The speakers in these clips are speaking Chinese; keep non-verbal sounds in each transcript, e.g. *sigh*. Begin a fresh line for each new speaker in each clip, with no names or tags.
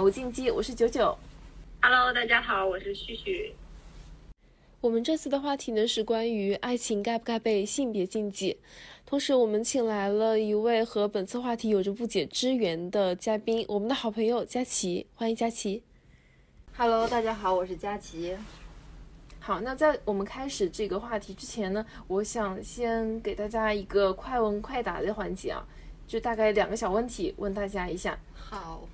无禁忌，我是九九。
Hello，大家好，我是旭旭。
我们这次的话题呢是关于爱情该不该被性别禁忌，同时我们请来了一位和本次话题有着不解之缘的嘉宾，我们的好朋友佳琪，欢迎佳琪。
Hello，大家好，我是佳琪。
好，那在我们开始这个话题之前呢，我想先给大家一个快问快答的环节啊，就大概两个小问题问大家一下。
好，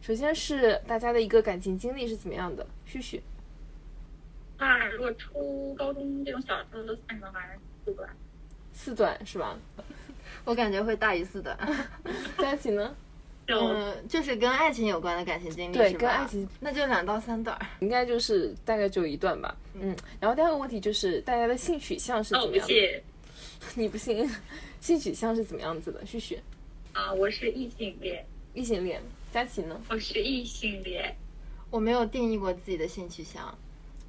首先是大家的一个感情经历是怎么样的？旭旭，
啊如果初高中这种小时候都算上还是四段？
四段是吧？*laughs*
我感觉会大于四段。*laughs*
佳琪呢？*laughs*
嗯，就是跟爱情有关的感情经历，
对跟爱情，
那就两到三段。
应该就是大概只有一段吧。嗯，然后第二个问题就是大家的性取向是
哦，
怎么样的？
不谢
你不信？性取向是怎么样子的？旭旭，
啊，我是异性恋，
异性恋。佳琪呢？
我是异性恋。
我没有定义过自己的性取向，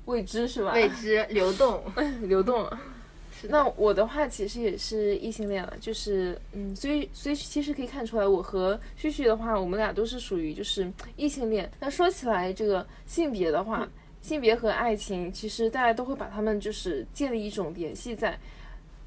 未知是吧？
未知流动。
流动。*laughs* *laughs*
是
那我的话其实也是异性恋了，就是嗯，所以所以其实可以看出来，我和旭旭的话，我们俩都是属于就是异性恋。那说起来这个性别的话，性别和爱情，其实大家都会把它们就是建立一种联系在。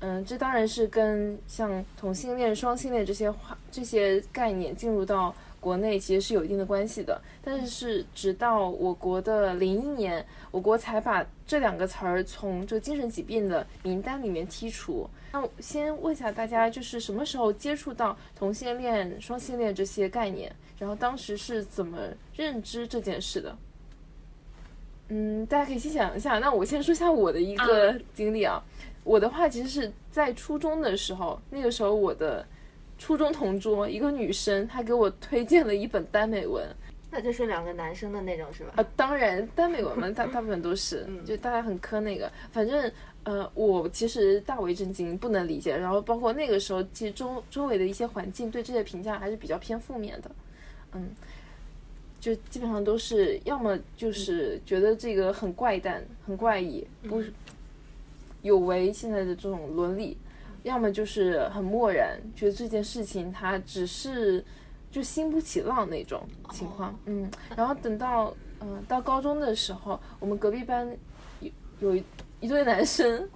嗯，这当然是跟像同性恋、双性恋这些话这些概念进入到国内其实是有一定的关系的。但是是直到我国的零一年，我国才把这两个词儿从这精神疾病的名单里面剔除。那我先问一下大家，就是什么时候接触到同性恋、双性恋这些概念？然后当时是怎么认知这件事的？嗯，大家可以先想一下。那我先说一下我的一个经历啊。我的话其实是在初中的时候，那个时候我的初中同桌一个女生，她给我推荐了一本耽美文。
那就是两个男生的那种，是吧？
啊，当然，耽美文嘛，大 *laughs* 大部分都是，
嗯
就大家很磕那个。反正，呃，我其实大为震惊，不能理解。然后，包括那个时候，其实周周围的一些环境对这些评价还是比较偏负面的，嗯，就基本上都是要么就是觉得这个很怪诞、很怪异，不是有违现在的这种伦理，要么就是很漠然，觉得这件事情它只是就兴不起浪那种情况，嗯。然后等到嗯、到高中的时候，我们隔壁班有有一一对男生，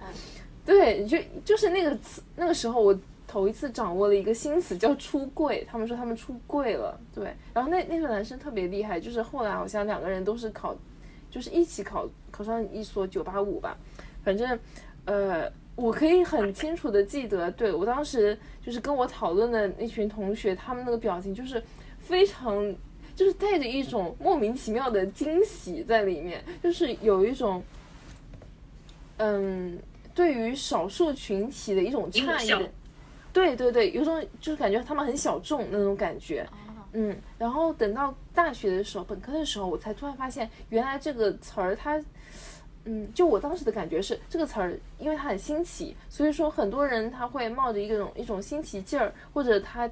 对，就就是那个词，那个时候我头一次掌握了一个新词叫出柜，他们说他们出柜了，对。然后那那个男生特别厉害，就是后来好像两个人都是考，就是一起考考上一所九八五吧，反正呃。我可以很清楚的记得，对我当时就是跟我讨论的那群同学，他们那个表情就是非常，就是带着一种莫名其妙的惊喜在里面，就是有一种，嗯，对于少数群体的一种诧异的，对对对，有种就是感觉他们很小众那种感觉，嗯，然后等到大学的时候，本科的时候，我才突然发现，原来这个词儿它，嗯，就我当时的感觉是这个词儿，因为它很新奇，所以说很多人他会冒着一种一种新奇劲儿，或者他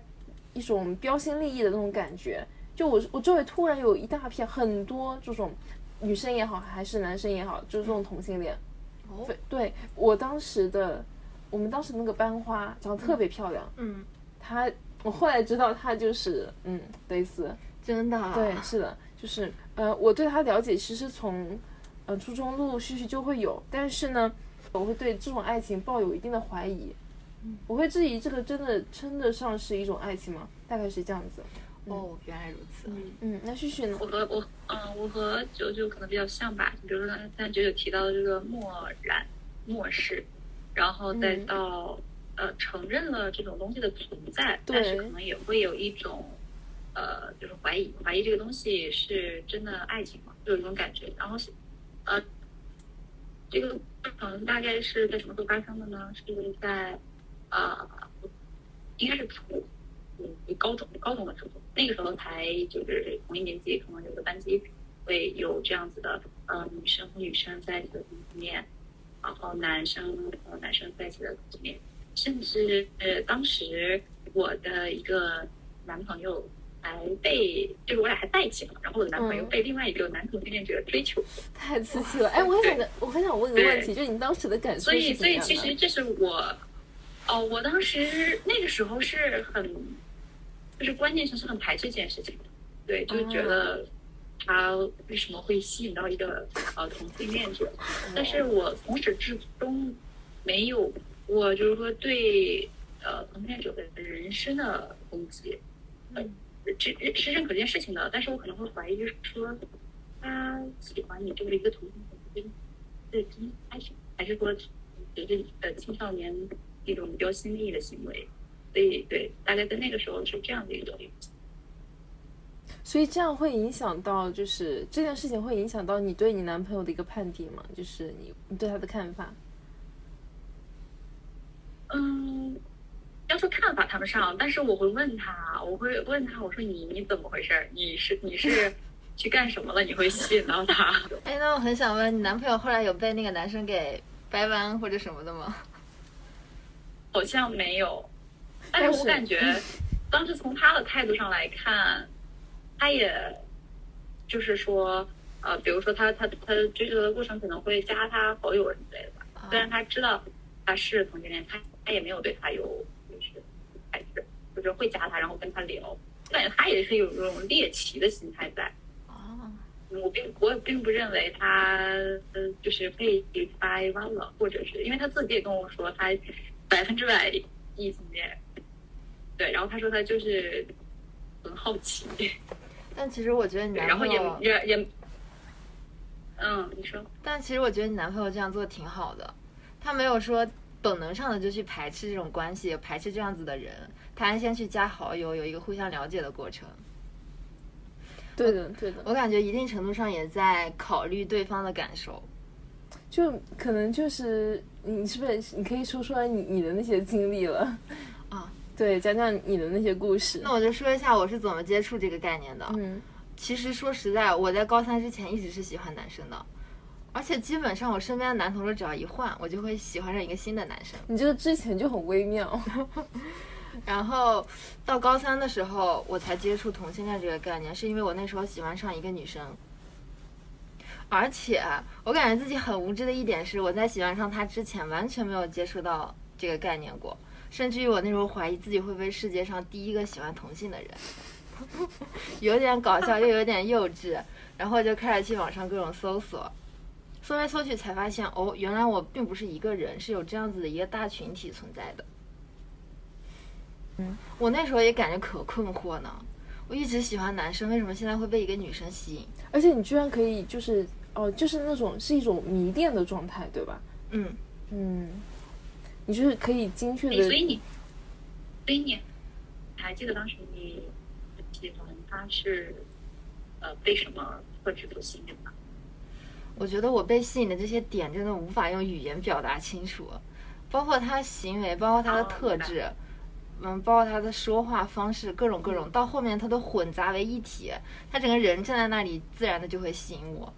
一种标新立异的那种感觉。就我我周围突然有一大片很多这种女生也好，还是男生也好，就是这种同性恋。
哦
对，我当时的我们当时那个班花长得特别漂亮，
嗯，
她我后来知道她就是嗯蕾丝。
真的、啊。
对，是的，就是呃，我对她了解其实从呃初中陆陆续续就会有，但是呢，我会对这种爱情抱有一定的怀疑，我会质疑这个真的称得上是一种爱情吗？大概是这样子。
哦，原来如此。
嗯，
嗯，那旭旭呢？
我和我嗯，我和九九可能比较像吧，就比如说刚才九九提到的这个漠然、漠视，然后再
嗯
到、呃承认了这种东西的存在，
对
但是可能也会有一种呃就是怀疑，怀疑这个东西是真的爱情吗？就有一种感觉。然后是呃这个可能大概是在什么时候发生的呢？是在呃应该是初嗯高中高中的时候，那个时候才就是同一年级，可能有个班级会有这样子的呃女生和女生在一起的同性恋，然后男生和男生在一起的同性恋，甚至呃当时我的一个男朋友还被就是我俩还在一起了，然后我的男朋友
嗯。
被另外一个男同性恋者追求，*laughs*
太刺激了！哎，我很想跟，我很想问个问题，就你当时的感受
所以所以其实？这是我哦，我当时那个时候是很就是观念上是很排斥这件事情的。对，就是觉得他为什么会吸引到一个呃同性恋者，*laughs* 但是我从始至终没有我就是说对呃同性恋者的人生的攻击，呃，这是认可这件事情的，但是我可能会怀疑，就是说他喜欢你这么一个同性恋，对，真还是还是说觉得呃青少年一种标新立异的行为，所以对，大概在那个时候是这样的一个。
所以这样会影响到，就是这件事情会影响到你对你男朋友的一个判定吗？就是你你对他的看法？
嗯，要说看法谈不上，但是我会问他，我会问他，我说你你怎么回事？你是你是 *laughs* 去干什么了？你会吸引到他？*laughs*
哎，那我很想问，你男朋友后来有被那个男生给掰弯或者什么的吗？*laughs*
好像没有，但是我感觉当时从他的态度上来看，他也就是说，呃，比如说他他他追求的过程可能会加他好友什么之类的吧。虽然他知道他是同性恋，他他也没有对他有就是，就是会加他，然后跟他聊。我感觉他也是有这种猎奇的心态在。
哦，
我并我并不认为他嗯就是被掰弯了，或者是因为他自己也跟我说他百分之百异性恋，对，然后他说他就是很好奇，
但其实我觉得你
对，然后也
男朋友，
也也，嗯，你说，
但其实我觉得你男朋友这样做挺好的，他没有说本能上的就去排斥这种关系，排斥这样子的人，他还先去加好友，有一个互相了解的过程。
对的，对的，
我感觉一定程度上也在考虑对方的感受。
就可能就是你是不是你可以说出来你你的那些经历了
啊？
对，讲讲你的那些故事。
那我就说一下我是怎么接触这个概念的。
嗯
其实说实在，我在高三之前一直是喜欢男生的，而且基本上我身边的男同事只要一换，我就会喜欢上一个新的男生。
你这个之前就很微妙。*laughs*
然后到高三的时候，我才接触同性恋这个概念，是因为我那时候喜欢上一个女生，而且我感觉自己很无知的一点是，我在喜欢上她之前完全没有接触到这个概念过，甚至于我那时候怀疑自己会不会世界上第一个喜欢同性的人，*laughs* 有点搞笑又有点幼稚，然后就开始去网上各种搜索。搜来搜去才发现，哦，原来我并不是一个人，是有这样子的一个大群体存在的。
嗯，
我那时候也感觉可困惑呢。我一直喜欢男生，为什么现在会被一个女生吸引？
而且你居然可以就是哦，就是那种是一种迷恋的状态，对吧？
嗯，
嗯，你就是可以精确的
所以所以你，所以你还记得当时你喜欢他是呃被什么特质所吸引吗？
我觉得我被吸引的这些点真的无法用语言表达清楚，包括他行为，包括他的
哦
特质，嗯，包括他的说话方式，各种各种，到后面他都混杂为一体，他整个人站在那里，自然的就会吸引我。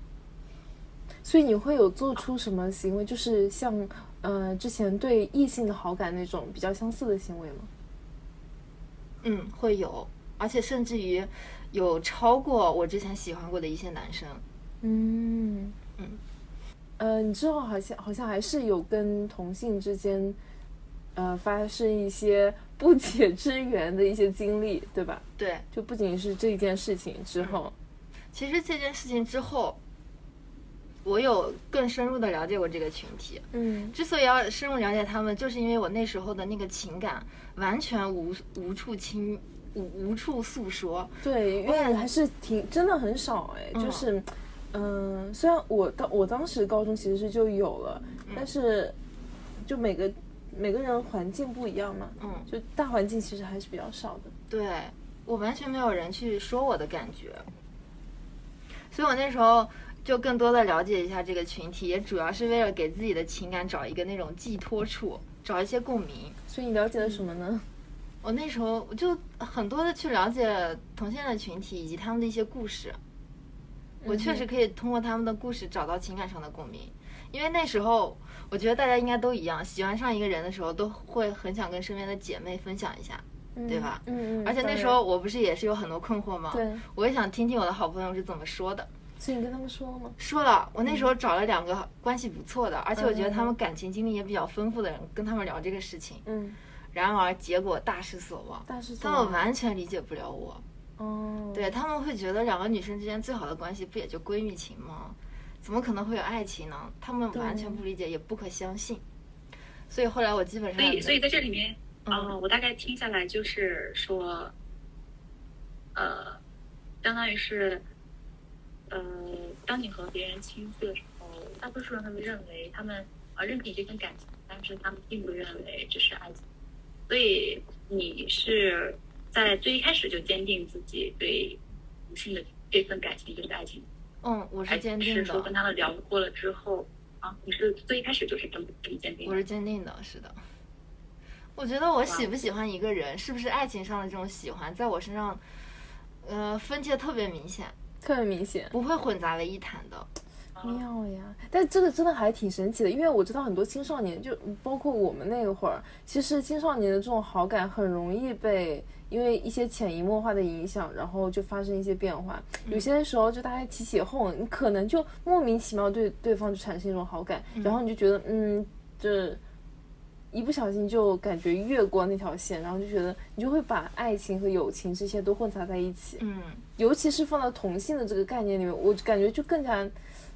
所以你会有做出什么行为，就是像呃之前对异性的好感那种比较相似的行为吗？
嗯，会有，而且甚至于有超过我之前喜欢过的一些男生。
嗯
嗯，
呃，你之后好像好像还是有跟同性之间，呃，发生一些不解之缘的一些经历，对吧？
对，
就不仅是这一件事情之后，
其实这件事情之后，我有更深入的了解过这个群体。
嗯
之所以要深入了解他们，就是因为我那时候的那个情感完全无无处倾无无处诉说。
对，因为还是挺真的很少哎，
嗯
就是，嗯、虽然我当我当时高中其实是就有了，但是就每个每个人环境不一样嘛，
嗯，
就大环境其实还是比较少的。
对我完全没有人去说我的感觉，所以我那时候就更多的了解一下这个群体，也主要是为了给自己的情感找一个那种寄托处，找一些共鸣。
所以你了解了什么呢？
我那时候我就很多的去了解同性恋的群体以及他们的一些故事，我确实可以通过他们的故事找到情感上的共鸣。因为那时候我觉得大家应该都一样，喜欢上一个人的时候都会很想跟身边的姐妹分享一下，对吧
嗯嗯。
而且那时候我不是也是有很多困惑吗？
对，
我也想听听我的好朋友是怎么说的。
所以你跟他们说了吗？
说了，我那时候找了两个关系不错的，而且我觉得他们感情经历也比较丰富的人，跟他们聊这个事情。
嗯，
然而结果大失所望，他们完全理解不了我。
哦，
对他们会觉得两个女生之间最好的关系不也就闺蜜情吗？怎么可能会有爱情呢？他们完全不理解，也不可相信。所以后来我基本上，
所以所以在这里面，
嗯
啊、我大概听下来就是说，呃，相当于是，呃，当你和别人倾诉的时候，大多数人他们认为他们啊认可你这份感情，但是他们并不认为这是爱情。所以你是在最一开始就坚定自己对女性的这份感情就是爱情，
嗯，我是坚定
是说跟，他们聊过了之后啊，你是最一开始就是这么这么坚定的？
我是坚定的，是的。我觉得我喜不喜欢一个人，是不是爱情上的这种喜欢，在我身上，呃，分界特别明显，
特别明显。
不会混杂为一谈的。
妙呀！但这个真的还挺神奇的，因为我知道很多青少年，就包括我们那会儿，其实青少年的这种好感很容易被因为一些潜移默化的影响，然后就发生一些变化。有些时候就大家起起哄，你可能就莫名其妙对对方就产生一种好感，然后你就觉得嗯，这一不小心就感觉越过那条线，然后就觉得你就会把爱情和友情这些都混杂在一起。
嗯，
尤其是放到同性的这个概念里面，我感觉就更加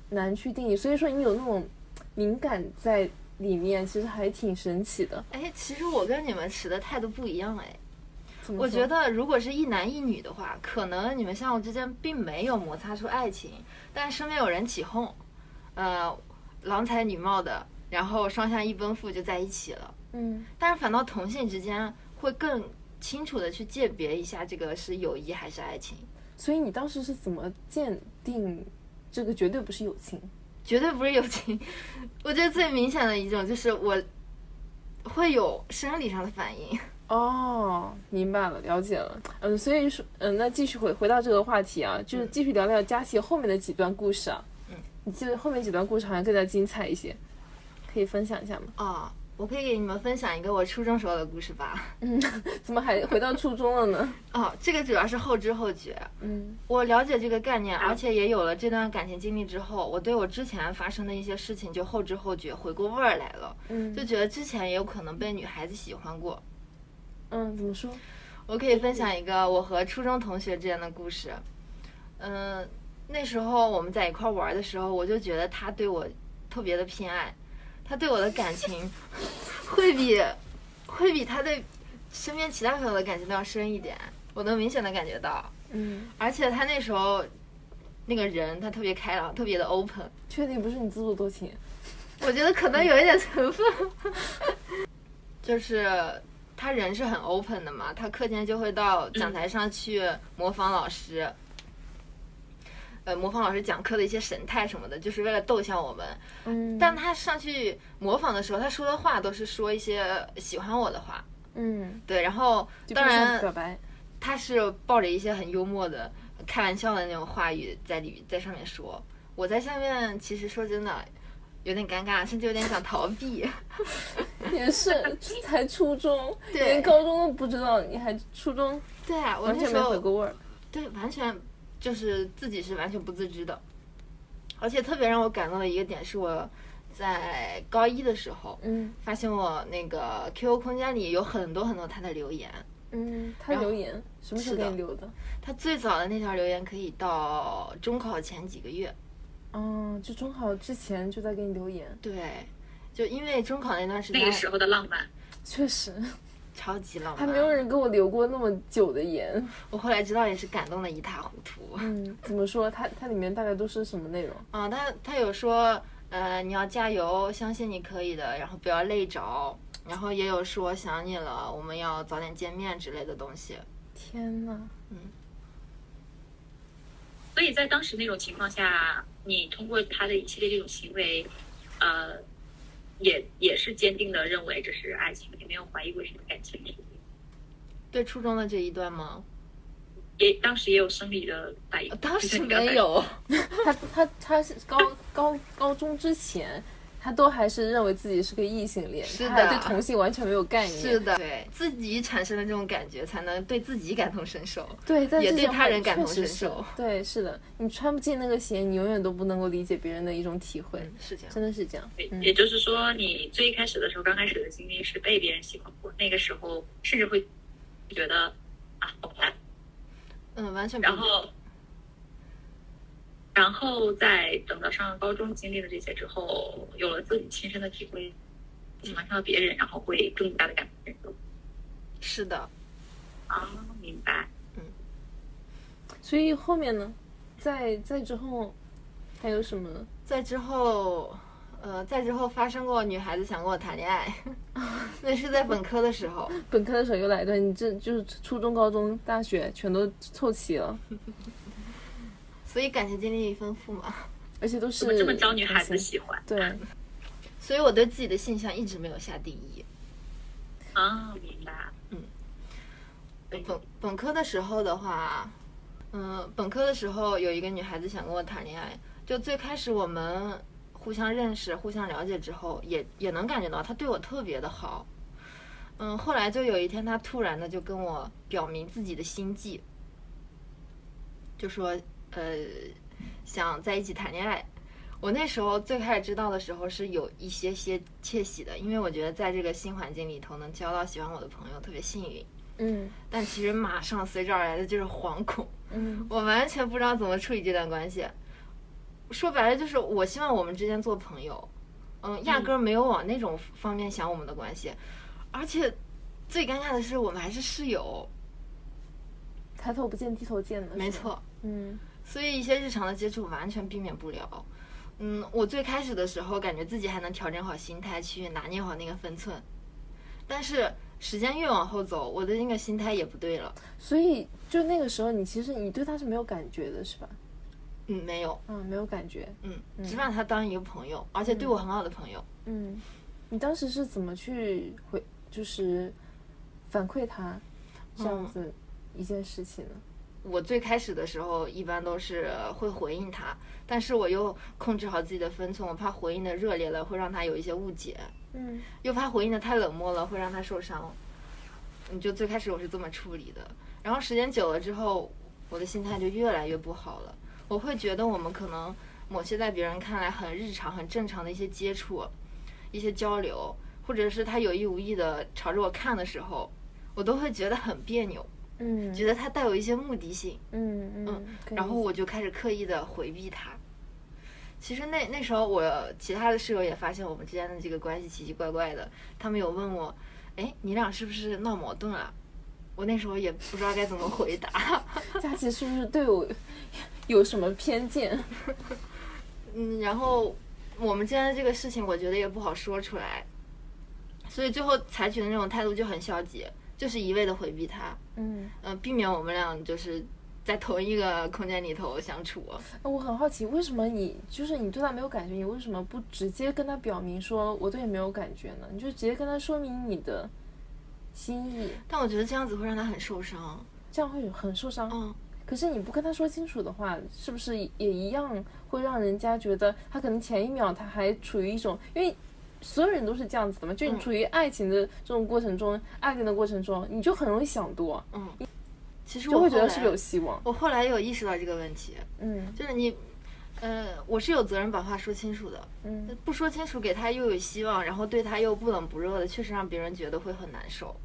难去定义。所以说，你有那种敏感在里面，其实还挺神奇的。
哎，其实我跟你们持的态度不一样哎。我觉得如果是一男一女的话，可能你们相互之间并没有摩擦出爱情，但身边有人起哄，呃，郎才女貌的，然后双向一奔赴就在一起了。
嗯，
但是反倒同性之间会更清楚的去鉴别一下这个是友谊还是爱情，
所以你当时是怎么鉴定这个绝对不是友情？
绝对不是友情。*laughs* 我觉得最明显的一种就是我会有生理上的反应。
哦，明白了，了解了。嗯，所以说，嗯，那继续回回到这个话题啊，就是继续聊聊佳琪后面的几段故事啊。
嗯，
你记得后面几段故事好像更加精彩一些，可以分享一下吗？
哦，我可以给你们分享一个我初中时候的故事吧。
嗯怎么还回到初中了呢？*laughs*
哦，这个主要是后知后觉。
嗯
我了解这个概念，而且也有了这段感情经历之后，我对我之前发生的一些事情就后知后觉，回过味儿来了，
嗯，
就觉得之前也有可能被女孩子喜欢过。
嗯，怎么说？
我可以分享一个我和初中同学之间的故事。嗯，那时候我们在一块儿玩的时候，我就觉得他对我特别的偏爱，他对我的感情 *laughs* 会比会比他对身边其他朋友的感情都要深一点，我能明显的感觉到。
嗯，
而且他那时候那个人，他特别开朗，特别的 open，
确定不是你自作多情？
我觉得可能有一点 *laughs* 成分，*laughs* 就是他人是很 open 的嘛，他课间就会到讲台上去模仿老师，呃，模仿老师讲课的一些神态什么的，就是为了逗笑我们。
嗯
但他上去模仿的时候，他说的话都是说一些喜欢我的话，
嗯，
对，然后当然
表白。
他是抱着一些很幽默的、开玩笑的那种话语在里在上面说。我在下面其实说真的有点尴尬，甚至有点想逃避。*laughs*
也是，才初中，
对
连高中都不知道，你还初中
对啊，我
完全没
那时候
回过味儿。
对完全就是自己是完全不自知的，而且特别让我感动的一个点是我在高一的时候。
嗯
发现我那个 QQ 空间里有很多很多他的留言，
嗯，他留言什么时候给你留的？
他最早的那条留言可以到中考前几个月，
哦，就中考之前就在给你留言，
对，就因为中考那段时间
那个时候的浪漫，*laughs*
确实，
超级浪漫，
还没有人给我留过那么久的言。
我后来知道也是感动的一塌糊涂。
嗯，怎么说？它它里面大概都是什么内容？
啊，他他有说，呃，你要加油，相信你可以的，然后不要累着，然后也有说想你了，我们要早点见面之类的东西。
天呐，
所以在当时那种情况下，你通过他的一系列这种行为，呃，也也是坚定的认为这是爱情，也没有怀疑过什么感情，
对初中的这一段吗？
也当时也有生理的反应。
当时没有，*laughs*
他他他是高高高中之前，他都还是认为自己是个异性恋，
是的
他对同性完全没有概念。
是的，对自己产生的这种感觉，才能对自己感同身受。
对，但
也对他人感同身受
对，是的，你穿不进那个鞋，你永远都不能够理解别人的一种体会，
是这样。
真的是这样。
也
嗯
也就是说，你最开始的时候，刚开始的经历是被别人喜欢过，那个时候甚至会觉得啊，好难。
嗯，完全不。
然后，然后在等到上了高中，经历了这些之后，有了自己亲身的体会，喜欢上了别人，然后会更加的感同身受。
是的，
啊，明白。
嗯所以后面呢，在在之后还有什么？
在之后，呃，在之后发生过女孩子想跟我谈恋爱，*laughs* 那是在本科的时候。
本科的时候又来一段，你这就是初中、高中、大学全都凑齐了，
所以感情经历丰富嘛，
而且都是
怎么这么招女孩子喜欢？
对，
所以我对自己的性向一直没有下定义。
啊，明白。
嗯本本科的时候的话，嗯，本科的时候有一个女孩子想跟我谈恋爱，就最开始我们互相认识、互相了解之后，也也能感觉到她对我特别的好。嗯，后来就有一天，她突然的就跟我表明自己的心迹，就说呃想在一起谈恋爱。我那时候最开始知道的时候是有一些些窃喜的，因为我觉得在这个新环境里头能交到喜欢我的朋友特别幸运。
嗯
但其实马上随之而来的就是惶恐，
嗯
我完全不知道怎么处理这段关系。说白了就是我希望我们之间做朋友，嗯，压根儿没有往那种方面想我们的关系，而且最尴尬的是我们还是室友，
抬头不见低头见的，
没错，
嗯
所以一些日常的接触完全避免不了。嗯，我最开始的时候感觉自己还能调整好心态去拿捏好那个分寸，但是时间越往后走，我的那个心态也不对了。
所以就那个时候，你其实你对他是没有感觉的，是吧？
嗯，没有，
嗯，没有感觉，
嗯，只把他当一个朋友，而且对我很好的朋友。
嗯，你当时是怎么去回，就是反馈他这样
嗯
子一件事情呢？
我最开始的时候一般都是会回应他，但是我又控制好自己的分寸，我怕回应的热烈了会让他有一些误解，
嗯
又怕回应的太冷漠了会让他受伤。你就最开始我是这么处理的，然后时间久了之后，我的心态就越来越不好了。我会觉得我们可能某些在别人看来很日常、很正常的一些接触、一些交流，或者是他有意无意的朝着我看的时候，我都会觉得很别扭，
嗯
觉得他带有一些目的性。
嗯嗯，
然后我就开始刻意的回避他。其实那那时候我其他的室友也发现我们之间的这个关系奇奇怪怪的，他们有问我，哎，你俩是不是闹矛盾了？我那时候也不知道该怎么回答。*laughs*
佳琪是不是对我 *laughs* 有什么偏见？*laughs*
嗯，然后我们之间的这个事情，我觉得也不好说出来，所以最后采取的那种态度就很消极，就是一味的回避他，
嗯，
呃、避免我们俩就是在同一个空间里头相处。
我很好奇，为什么你就是你对他没有感觉，你为什么不直接跟他表明说我对你没有感觉呢？你就直接跟他说明你的心意，
但我觉得这样子会让他很受伤。
这样会很受伤。
嗯，
可是你不跟他说清楚的话，是不是也一样会让人家觉得他可能前一秒他还处于一种，因为所有人都是这样子的嘛，就你
嗯。
处于爱情的这种过程中，爱恋的过程中，你就很容易想多，嗯。
其实
就
我
会觉得是不是有希望？
我后来有意识到这个问题，
嗯。
就是你，呃，我是有责任把话说清楚的，
嗯。
不说清楚给他又有希望，然后对他又不冷不热的，确实让别人觉得会很难受。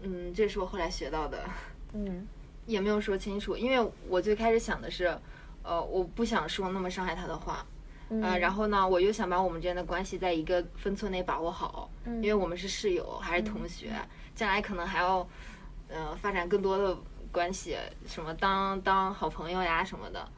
嗯，这是我后来学到的，
嗯。
也没有说清楚，因为我最开始想的是，呃，我不想说那么伤害他的话，
嗯，
呃，然后呢，我又想把我们之间的关系在一个分寸内把握好，
嗯
因为我们是室友还是同学，将来可能还要，呃，发展更多的关系，什么当当好朋友呀什么的。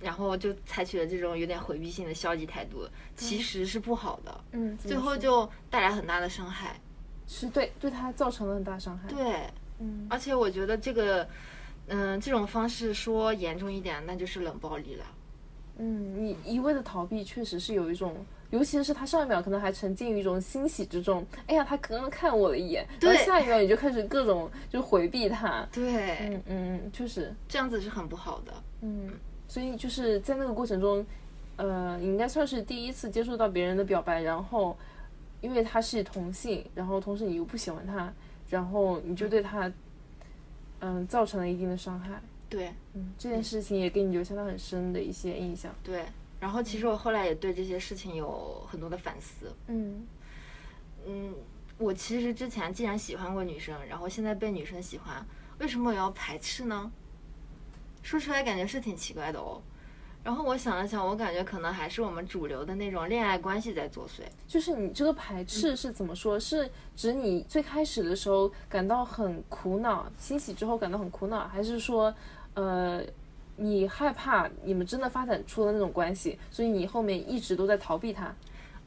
然后就采取了这种有点回避性的消极态度，其实是不好的，
嗯，
最后就带来很大的伤害。
是对对他造成了很大伤害。，
对，
嗯
而且我觉得这个，嗯、这种方式说严重一点，那就是冷暴力了。
嗯，你一味的逃避，确实是有一种。尤其是他上一秒可能还沉浸于一种欣喜之中，哎呀，他刚刚看我了一眼，然后
对
下一秒你就开始各种就回避他，
对，
嗯嗯嗯，确实，
这样子是很不好的。
嗯，所以就是在那个过程中，呃，你应该算是第一次接触到别人的表白，然后因为他是同性，然后同时你又不喜欢他，然后你就对他，嗯、造成了一定的伤害。
对
嗯，这件事情也给你留下了很深的一些印象。
对，然后其实我后来也对这些事情有很多的反思。
嗯
嗯，我其实之前既然喜欢过女生，然后现在被女生喜欢，为什么我要排斥呢？说出来感觉是挺奇怪的哦。然后我想了想，我感觉可能还是我们主流的那种恋爱关系在作祟。
就是你这个排斥是怎么说？是指你最开始的时候感到很苦恼，欣喜之后感到很苦恼，还是说，呃，你害怕你们真的发展出了那种关系，所以你后面一直都在逃避他？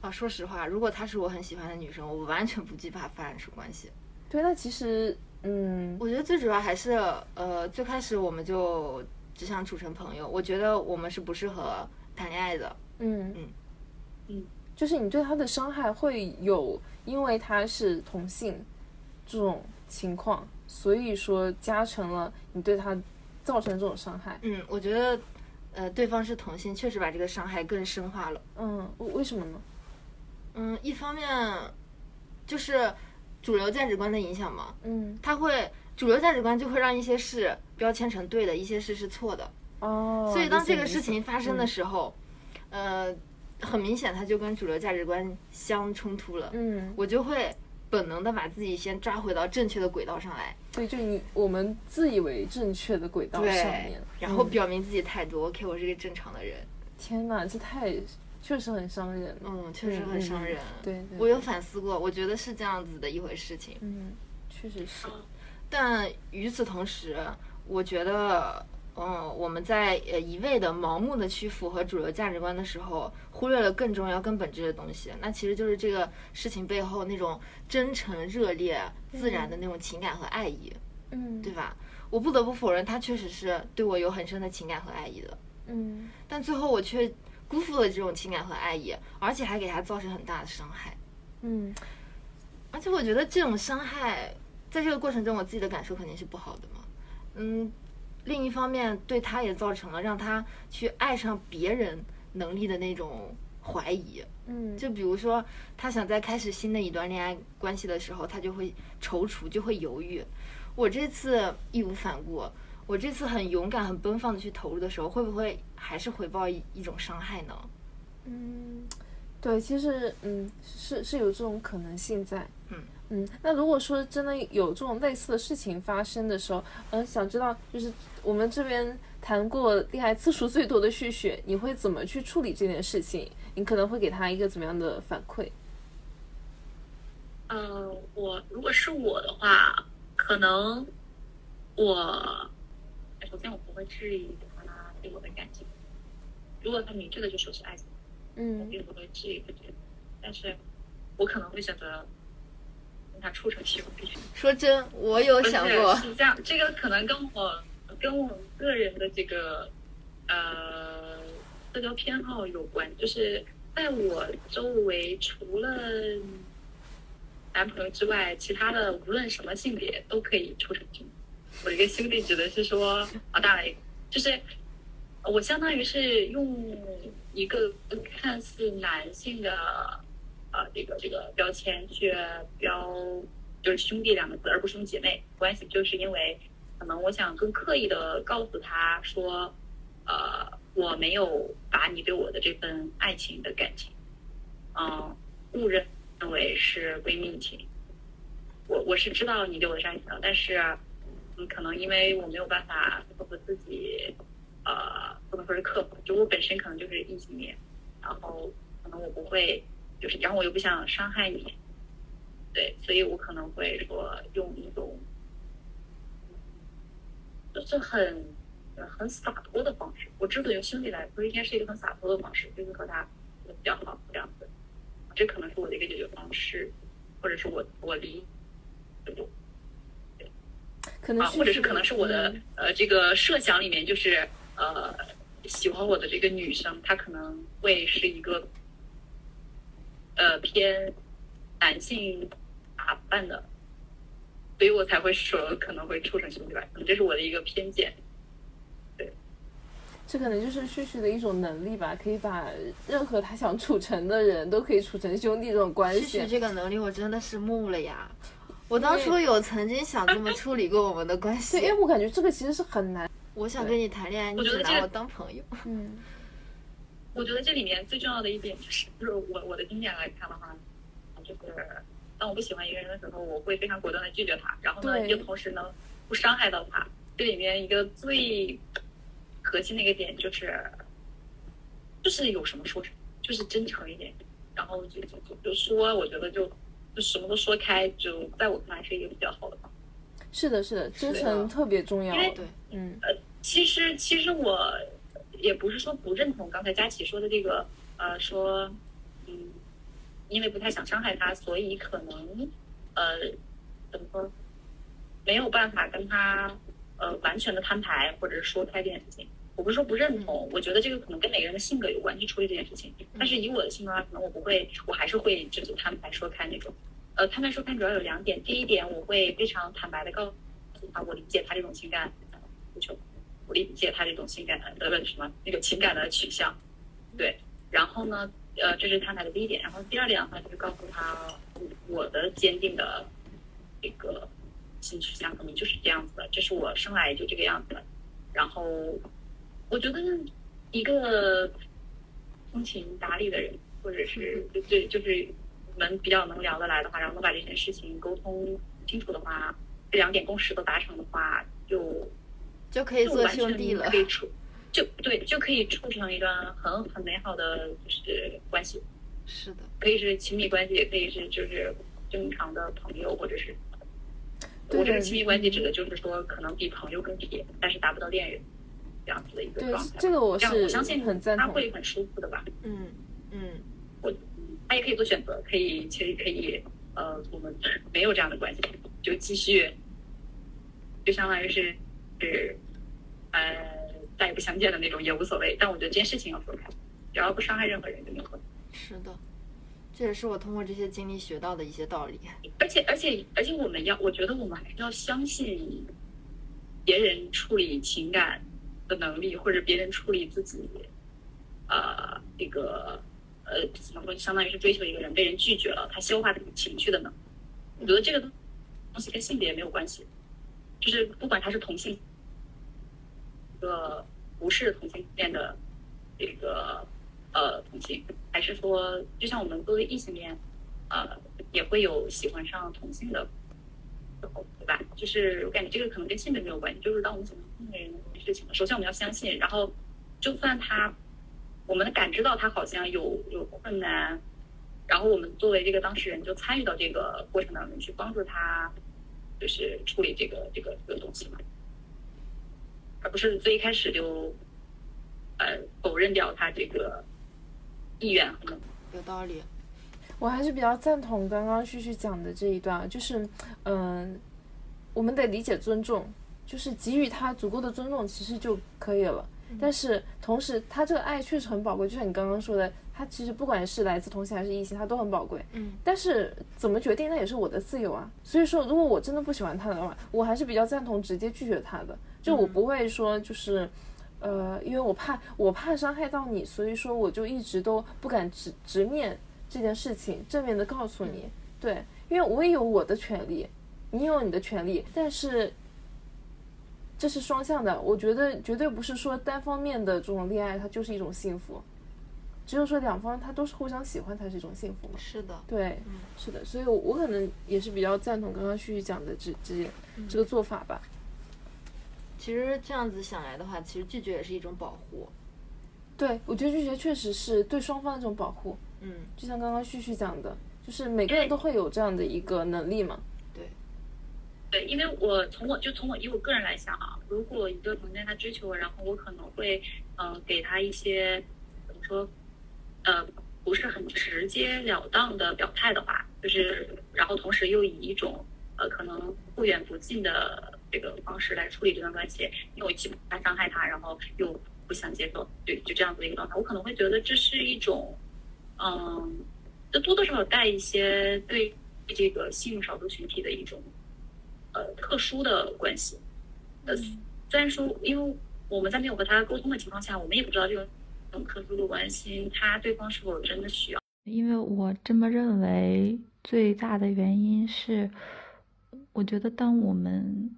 啊，说实话，如果她是我很喜欢的女生，我完全不惧怕发展出关系。
对，那其实，嗯，
我觉得最主要还是，呃，最开始我们就只想处成朋友。我觉得我们是不适合谈恋爱的。
嗯
嗯
嗯，
就是你对他的伤害会有，因为他是同性这种情况，所以说加成了你对他造成这种伤害。
嗯，我觉得，呃，对方是同性，确实把这个伤害更深化了。
嗯，为为什么呢？
嗯，一方面就是主流价值观的影响嘛，
嗯，
它会主流价值观就会让一些事标签成对的，一些事是错的。
哦，
所以当这个事情发生的时候，呃，很明显它就跟主流价值观相冲突了。
嗯，
我就会本能的把自己先抓回到正确的轨道上来，
对，就你我们自以为正确的轨道上面，
然后
嗯
表明自己态度、OK，我是个正常的人。
天哪，这太确实很伤人。
嗯，确实很伤人。
对对，
我有反思过，我觉得是这样子的一回事情。
嗯，确实是。
但与此同时，我觉得，嗯，我们在呃一味的盲目的去符合主流价值观的时候，忽略了更重要、更本质的东西。那其实就是这个事情背后那种真诚、热烈、自然的那种情感和爱意，
嗯，
对吧？我不得不否认，他确实是对我有很深的情感和爱意的。
嗯
但最后我却辜负了这种情感和爱意，而且还给他造成很大的伤害。
嗯
而且我觉得这种伤害，在这个过程中，我自己的感受肯定是不好的嘛。嗯，另一方面，对他也造成了让他去爱上别人能力的那种怀疑。
嗯，
就比如说，他想在开始新的一段恋爱关系的时候，他就会踌躇，就会犹豫。我这次义无反顾，我这次很勇敢、很奔放的去投入的时候，会不会还是回报一一种伤害呢？
嗯，对，其实嗯是是有这种可能性在。
嗯
嗯，那如果说真的有这种类似的事情发生的时候，嗯、想知道就是我们这边谈过恋爱次数最多的旭旭，你会怎么去处理这件事情？你可能会给他一个怎么样的反馈？
呃，我如果是我的话，可能我首先我不会质疑他对我的感情。如果他明确的就说是爱情，嗯我
嗯
并不会质疑这个，但是我可能会选择跟他处成兄弟。
说真，我有想过，
是这样，这个可能跟我跟我个人的这个呃社交偏好有关，就是在我周围除了男朋友之外，其他的无论什么性别都可以处成兄弟。我这个兄弟指的是说啊，大了一个，就是我相当于是用一个看似男性的呃这个这个标签去标就是兄弟两个字，而不是用姐妹关系，就是因为可能我想更刻意的告诉他说，呃，我没有把你对我的这份爱情的感情，嗯，误认认为是闺蜜情。我我是知道你对我的爱情的，但是，嗯，可能因为我没有办法克服自己，呃，不能说是克服，就我本身可能就是异性恋，然后可能我不会，就是，然后我又不想伤害你，对，所以我可能会说用一种，就是很很洒脱的方式。我之所以用兄弟来说，应该是一个很洒脱的方式，就是和他比较好这样子。这可能是我的一个解决方式，或者是我我理啊，
可能旭旭
或者是可能是我的
嗯
呃这个设想里面就是呃喜欢我的这个女生，她可能会是一个呃偏男性打扮的，所以我才会说可能会处成兄弟吧，可能这是我的一个偏见。
对这可能就是旭旭的一种能力吧，可以把任何他想处成的人都可以处成兄弟这种关系
旭。这个能力我真的是木了呀！我当初有曾经想这么处理过我们的关
系，因为，我感觉这个其实是很难。
我想跟你谈恋爱，你只拿我当朋友。
嗯 *laughs*
我觉得这里面最重要的一点就是，就是我我的经验来看的话，就是当我不喜欢一个人的时候，我会非常果断的拒绝他，然后呢，
对
又同时能不伤害到他。这里面一个最核心的一个点就是，就是有什么说什么，就是真诚一点，然后就就就就说，我觉得就就什么都说开，就在我看来是一个比较好的方法。
是的，是的，真诚特别重要
因为。
对，
嗯呃
其实其实我也不是说不认同刚才佳琪说的这个，呃，说嗯，因为不太想伤害他，所以可能呃怎么说，没有办法跟他呃完全的摊牌或者是说开这件事情。我不是说不认同，我觉得这个可能跟每个人的性格有关去处理这件事情。但是以我的性格来，可能我不会，我还是会就是摊牌说开那种。呃，摊牌说开主要有两点，第一点我会非常坦白的告诉他，我理解他这种情感需求。我理解他这种情感的呃什么那个情感的取向，对。然后呢，呃，这是摊牌的第一点。然后第二点的话，就是告诉他我的坚定的这个性取向可能就是这样子的，这是我生来就这个样子的。然后我觉得一个通情达理的人，或者是就对就是我们比较能聊得来的话，然后能把这件事情沟通清楚的话，这两点共识都达成的话，就
就可以做兄弟了
可。以处，就对，就可以处成一段很很美好的就是关系，
是的，
可以是亲密关系，也可以是就是正常的朋友，或者是
对
我这个亲密关系指的就是说可能比朋友更铁，但是达不到恋人这样子的一个状态。
这个我是
我相信
很赞同
他会很舒服的吧。
嗯嗯，
我他也可以做选择，可以其实可以呃，我们没有这样的关系，就继续，就相当于是是呃再也不相见的那种也无所谓。但我觉得这件事情要说开，只要不伤害任何人就没有问题。
是的，这也是我通过这些经历学到的一些道理。
而且而且而且我们要，我觉得我们还是要相信别人处理情感的能力，或者别人处理自己，呃，这个呃怎么说，相当于是追求一个人被人拒绝了，他消化这个情绪的能力。我觉得这个东西跟性别没有关系，就是不管他是同性，一个不是同性恋的这个呃同性，还是说，就像我们作为异性恋，呃，也会有喜欢上同性的时候，对吧？就是我感觉这个可能跟性别没有关系，就是当我们喜欢同性的人这件事情，首先我们要相信，然后就算他，我们感知到他好像有有困难，然后我们作为这个当事人就参与到这个过程当中去帮助他，就是处理这个这个这个东西嘛，而不是最一开始就呃否认掉他这个意愿。
有道理。
我还是比较赞同刚刚旭旭讲的这一段，就是，嗯、我们得理解尊重，就是给予他足够的尊重，其实就可以了。但是同时，他这个爱确实很宝贵，就像你刚刚说的，他其实不管是来自同性还是异性，他都很宝贵。
嗯，
但是怎么决定，那也是我的自由啊。所以说，如果我真的不喜欢他的话，我还是比较赞同直接拒绝他的。就我不会说就是，呃，因为我怕我怕伤害到你，所以说我就一直都不敢直直面这件事情，正面的告诉你。对，因为我也有我的权利，你有你的权利，但是这是双向的。我觉得绝对不是说单方面的这种恋爱，它就是一种幸福。只有说两方他都是互相喜欢才是一种幸福嘛。
是的，
对，是的，所以我我可能也是比较赞同刚刚旭旭讲的这这这个做法吧。
其实这样子想来的话，其实拒绝也是一种保护。
对，我觉得拒绝确实是对双方的一种保护，
嗯，
就像刚刚旭旭讲的，就是每个人都会有这样的一个能力嘛。
对，
对，因为我从我就从我以我个人来想啊，如果一个同性他追求我，然后我可能会嗯、呃给他一些怎么说呃不是很直截了当的表态的话，就是然后同时又以一种呃可能不远不近的这个方式来处理这段关系，因为我既不怕伤害他，然后又不想接受，对就这样子的一个状态，我可能会觉得这是一种嗯，这多多少少带一些对这个性少数群体的一种。呃特殊的关系。呃，虽然说，因为我们在没有和他沟通的情况下，我们也不知道这种特殊的关心，他对方是否真的需要。
因为我这么认为，最大的原因是，我觉得当我们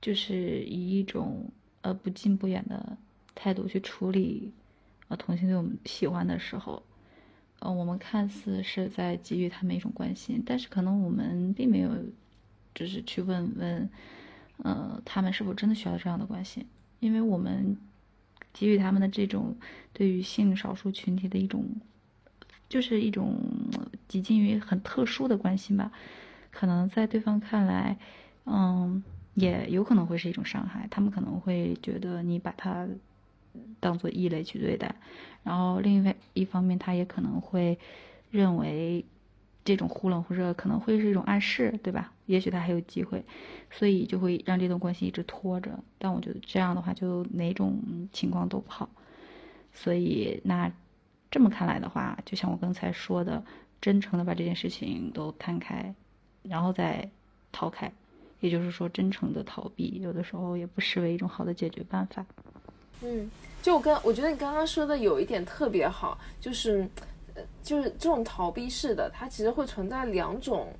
就是以一种呃不近不远的态度去处理呃同性对我们喜欢的时候，呃，我们看似是在给予他们一种关心，但是可能我们并没有，就是去问问，呃，他们是否真的需要这样的关系？因为我们给予他们的这种对于性少数群体的一种，就是一种极近于很特殊的关心吧，可能在对方看来，嗯，也有可能会是一种伤害。他们可能会觉得你把他当做异类去对待，然后另外一方面，他也可能会认为。这种忽冷忽热可能会是一种暗示，对吧？也许他还有机会，所以就会让这段关系一直拖着。但我觉得这样的话，就哪种情况都不好。所以那这么看来的话，就像我刚才说的，真诚的把这件事情都摊开，然后再逃开，也就是说，真诚的逃避，有的时候也不失为一种好的解决办法。
嗯，就我刚我觉得你刚刚说的有一点特别好，就是。就是这种逃避式的，它其实会存在两种，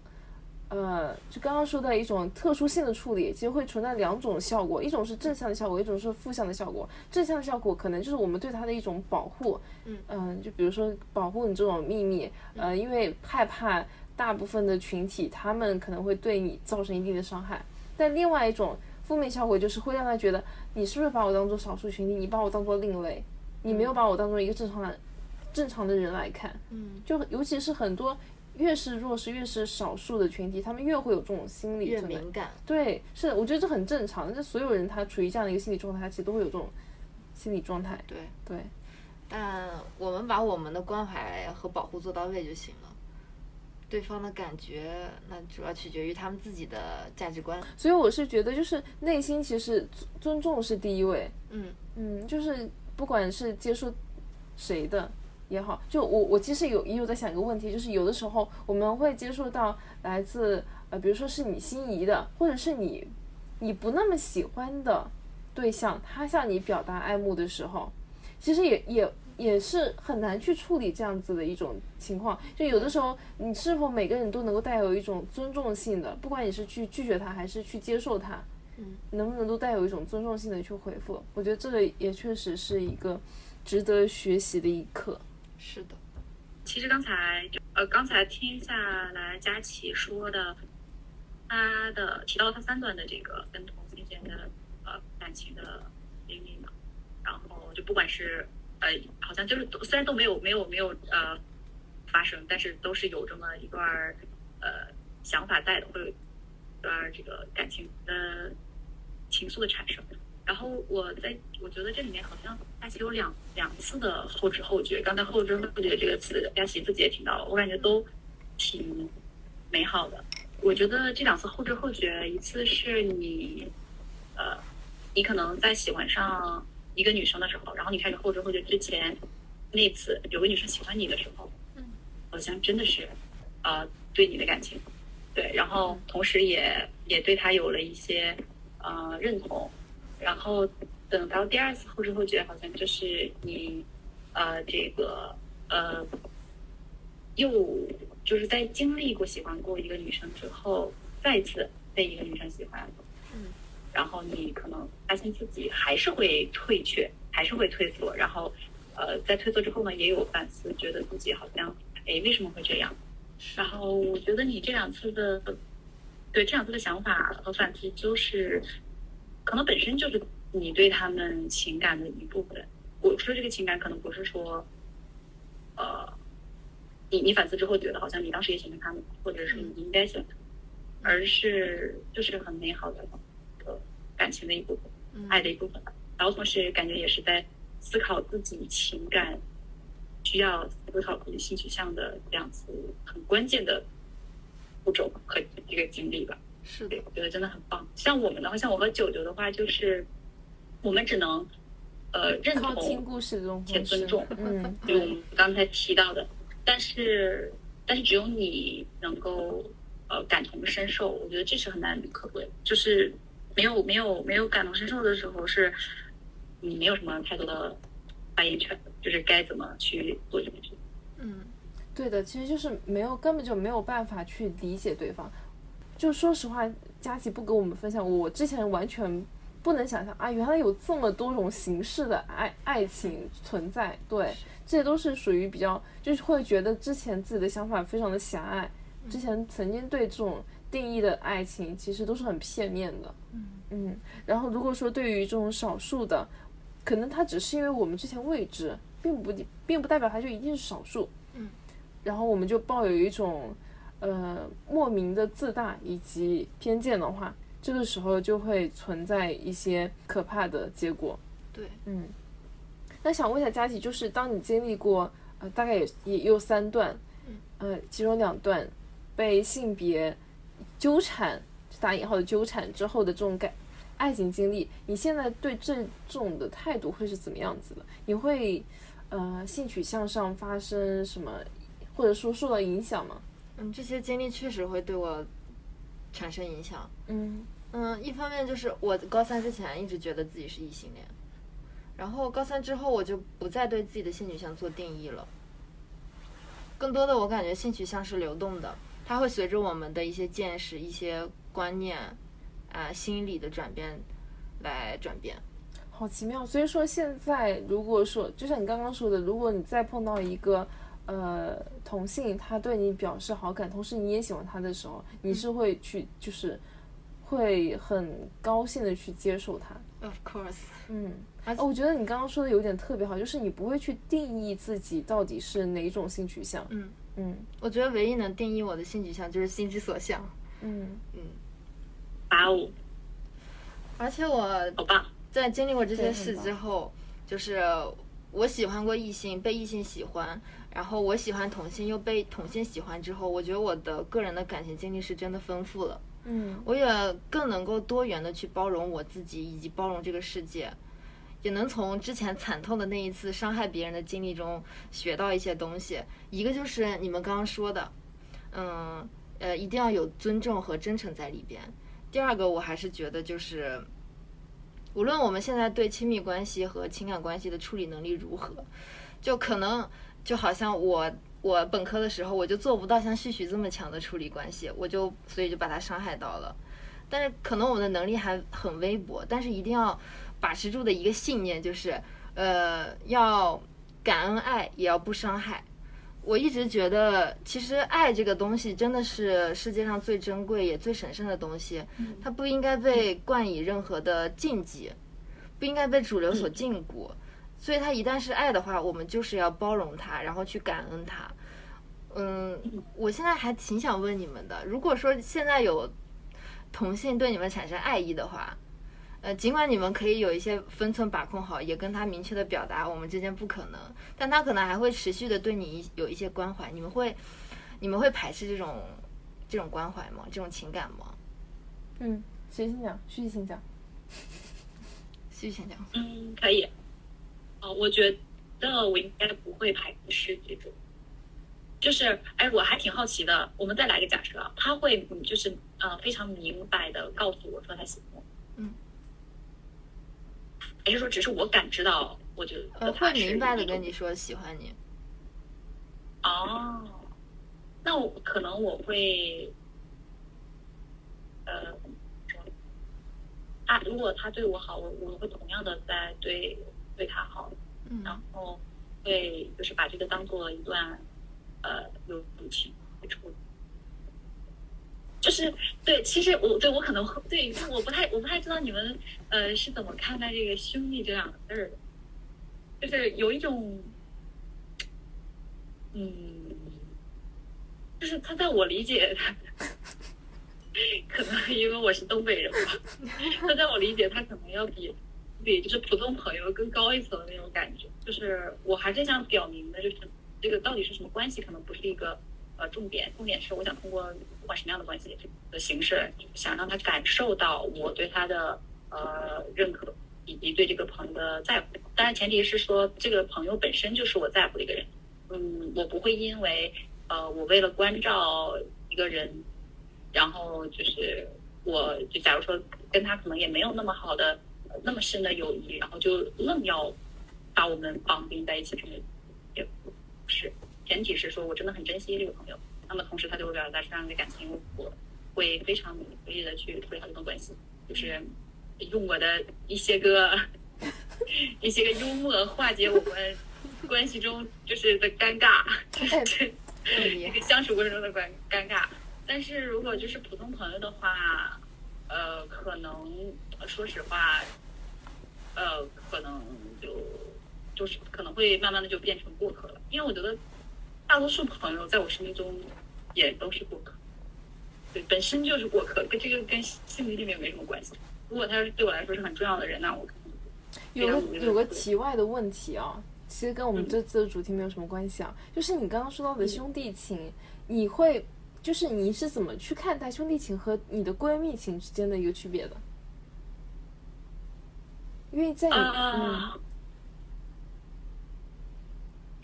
呃，就刚刚说的一种特殊性的处理，其实会存在两种效果，一种是正向的效果，一种是负向的效果。正向的效果可能就是我们对它的一种保护，嗯就比如说保护你这种秘密，呃，因为害怕大部分的群体他们可能会对你造成一定的伤害。但另外一种负面效果就是会让他觉得你是不是把我当做少数群体，你把我当做另类，你没有把我当做一个正常的。正常的人来看，
嗯，
就尤其是很多越是弱势、越是少数的群体，他们越会有这种心理，
越敏感。
对，是的，我觉得这很正常。这所有人他处于这样的一个心理状态，他其实都会有这种心理状态。
对
对，
但我们把我们的关怀和保护做到位就行了。对方的感觉，那主要取决于他们自己的价值观。
所以我是觉得，就是内心其实尊重是第一位。
嗯
嗯，就是不管是接受谁的。也好，就我我其实有也有在想一个问题，就是有的时候我们会接触到来自呃，比如说是你心仪的，或者是你你不那么喜欢的对象，他向你表达爱慕的时候，其实也也也是很难去处理这样子的一种情况。就有的时候，你是否每个人都能够带有一种尊重性的，不管你是去拒绝他还是去接受他，
嗯，
能不能都带有一种尊重性的去回复？我觉得这个也确实是一个值得学习的一课。
是的，
其实刚才呃，刚才听下来，佳琪说的，他的提到他三段的这个跟同性间的呃感情的经历嘛，然后就不管是呃，好像就是虽然都没有没有没有呃发生，但是都是有这么一段呃想法在的，会有一段这个感情的情愫的产生。然后我在，我觉得这里面好像佳琪有两两次的后知后觉。刚才后知后觉这个词，佳琪自己也听到了，我感觉都挺美好的。我觉得这两次后知后觉，一次是你，呃，你可能在喜欢上一个女生的时候，然后你开始后知后觉之前那次有个女生喜欢你的时候，
嗯，
好像真的是，呃，对你的感情，对，然后同时也也对她有了一些呃认同。然后等到第二次后知后觉，好像就是你，呃，这个呃，又就是在经历过喜欢过一个女生之后，再次被一个女生喜欢，
嗯，
然后你可能发现自己还是会退却，还是会退缩，然后呃，在退缩之后呢，也有反思，觉得自己好像哎为什么会这样？然后我觉得你这两次的，对这两次的想法和反思就是。可能本身就是你对他们情感的一部分。我说这个情感，可能不是说，呃，你你反思之后觉得好像你当时也喜欢他们，或者是你应该喜欢他们，而是就是很美好的呃感情的一部分，爱的一部分。然后同时感觉也是在思考自己情感需要思考自己性取向的这样子很关键的步骤和一个经历吧。
是的，
我觉得真的很棒。像我们的话，像我和九九的话，就是我们只能呃认同且尊重，
嗯，*laughs*
就我们刚才提到的。但是，但是只有你能够呃感同身受，我觉得这是很难可贵。就是没有没有没有感同身受的时候，是你没有什么太多的发言权，就是该怎么去做这件事。
嗯，
对的，其实就是没有根本就没有办法去理解对方。就说实话，佳琪不跟我们分享，我之前完全不能想象啊，原来有这么多种形式的爱爱情存在。对，这些都是属于比较，就是会觉得之前自己的想法非常的狭隘，之前曾经对这种定义的爱情其实都是很片面的。
嗯
嗯，然后如果说对于这种少数的，可能他只是因为我们之前未知，并不并不代表他就一定是少数。
嗯，
然后我们就抱有一种呃莫名的自大以及偏见的话，这个时候就会存在一些可怕的结果。
对，
嗯，那想问一下佳琪，就是当你经历过呃大概也也有三段，呃其中两段被性别纠缠打引号的纠缠之后的这种感爱情经历，你现在对这种的态度会是怎么样子的？你会呃性取向上发生什么，或者说受到影响吗？
嗯，这些经历确实会对我产生影响。
嗯
嗯，一方面就是我高三之前一直觉得自己是异性恋，然后高三之后我就不再对自己的性取向做定义了。更多的，我感觉性取向是流动的，它会随着我们的一些见识、一些观念，啊、心理的转变来转变。
好奇妙。所以说现在如果说，就像你刚刚说的，如果你再碰到一个呃同性，他对你表示好感，同时你也喜欢他的时候，你是会去就是会很高兴的去接受他。
Of course，
嗯，
而且
哦，我觉得你刚刚说的有点特别好，就是你不会去定义自己到底是哪种性取向。
嗯。
嗯。
我觉得唯一能定义我的性取向就是心之所向。
嗯。嗯。
哇哦，
而且我
好棒！
在经历过这些事之后，就是我喜欢过异性，被异性喜欢，然后我喜欢同性，又被同性喜欢之后，我觉得我的个人的感情经历是真的丰富了。
嗯
我也更能够多元的去包容我自己，以及包容这个世界，也能从之前惨痛的那一次伤害别人的经历中学到一些东西。一个就是你们刚刚说的，嗯，呃，一定要有尊重和真诚在里边。第二个，我还是觉得就是，无论我们现在对亲密关系和情感关系的处理能力如何，就可能就好像我我本科的时候我就做不到像旭旭这么强的处理关系，我就所以就把他伤害到了。但是可能我的能力还很微薄，但是一定要把持住的一个信念就是，呃，要感恩爱，也要不伤害。我一直觉得，其实爱这个东西真的是世界上最珍贵也最神圣的东西，它不应该被冠以任何的禁忌，不应该被主流所禁锢。所以它一旦是爱的话，我们就是要包容它，然后去感恩它。嗯，我现在还挺想问你们的，如果说现在有同性对你们产生爱意的话，呃，尽管你们可以有一些分寸把控好，也跟他明确的表达我们之间不可能，但他可能还会持续的对你有一些关怀，你们会你们会排斥这种这种关怀吗？这种情感吗？
嗯，谁先讲？旭旭先讲。
旭先讲。
嗯，可以。哦，我觉得我应该不会排斥这种。就是，哎，我还挺好奇的。我们再来个假设啊，他会，嗯就是，呃，非常明白的告诉我说他喜欢我。
嗯。
还是说，只是我感知到，我觉得
呃，
他是
会明白的跟你说喜欢你。
哦，那我可能我会，呃，他啊，如果他对我好，我我会同样的在对对他好，
嗯
然后会就是把这个当做一段呃友情去处理。就是对，其实我对我可能会对，我不太我不太知道你们呃是怎么看待这个兄弟这两个字儿的，就是有一种嗯，就是他在我理解他，可能因为我是东北人吧，他在我理解他可能要比比就是普通朋友更高一层的那种感觉。就是我还是想表明的，就是这个到底是什么关系，可能不是一个呃重点，重点是我想通过不管什么样的关系的形式，想让他感受到我对他的呃认可。以及对这个朋友的在乎，当然前提是说这个朋友本身就是我在乎的一个人，嗯，我不会因为呃，我为了关照一个人，然后就是我就假如说跟他可能也没有那么好的、那么深的友谊，然后就愣要把我们绑定在一起，这个也不是。前提是说我真的很珍惜这个朋友，那么同时他对我表达出这样的感情，我会非常努力的去处理好这段关系，就是用我的一些个一些个幽默化解我们关系中就是的尴尬。*laughs*
哎，
这
个相处过程中的尴尴尬。但是如果就是普通朋友的话，呃，可能呃说实话，呃，可能就就是可能会慢慢的就变成过客了，因为我觉得大多数朋友在我生命中也都是过客，对，本身就是过客，跟这个跟性别里面没什么关系。如果他是对我来说是很重要的人，那我
有个 *laughs* 有个题外的问题啊，其实跟我们这次的主题没有什么关系啊，就是你刚刚说到的兄弟情，你会就是你是怎么去看待兄弟情和你的闺蜜情之间的一个区别的？因为在你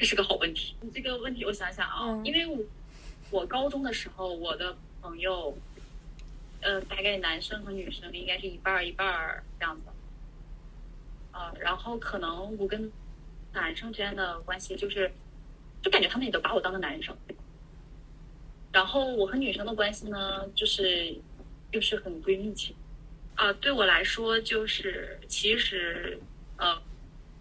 这是个好问题。这个问题我想想啊，
嗯
因为我我高中的时候，我的朋友，呃，大概男生和女生应该是一半儿一半儿这样子。啊、然后可能我跟男生之间的关系就是，就感觉他们也都把我当个男生。然后我和女生的关系呢，就是又是很闺蜜情。啊、对我来说，就是其实呃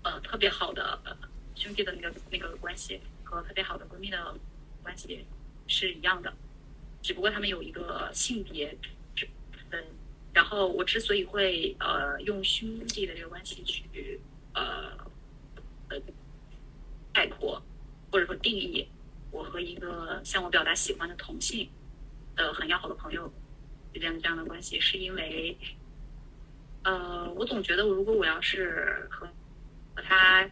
呃特别好的呃兄弟的那个那个关系和特别好的闺蜜的关系是一样的，只不过他们有一个性别之分。然后我之所以会呃用兄弟的这个关系去呃呃概括或者说定义我和一个向我表达喜欢的同性的很要好的朋友之间的这样的关系，是因为呃，我总觉得如果我要是和和他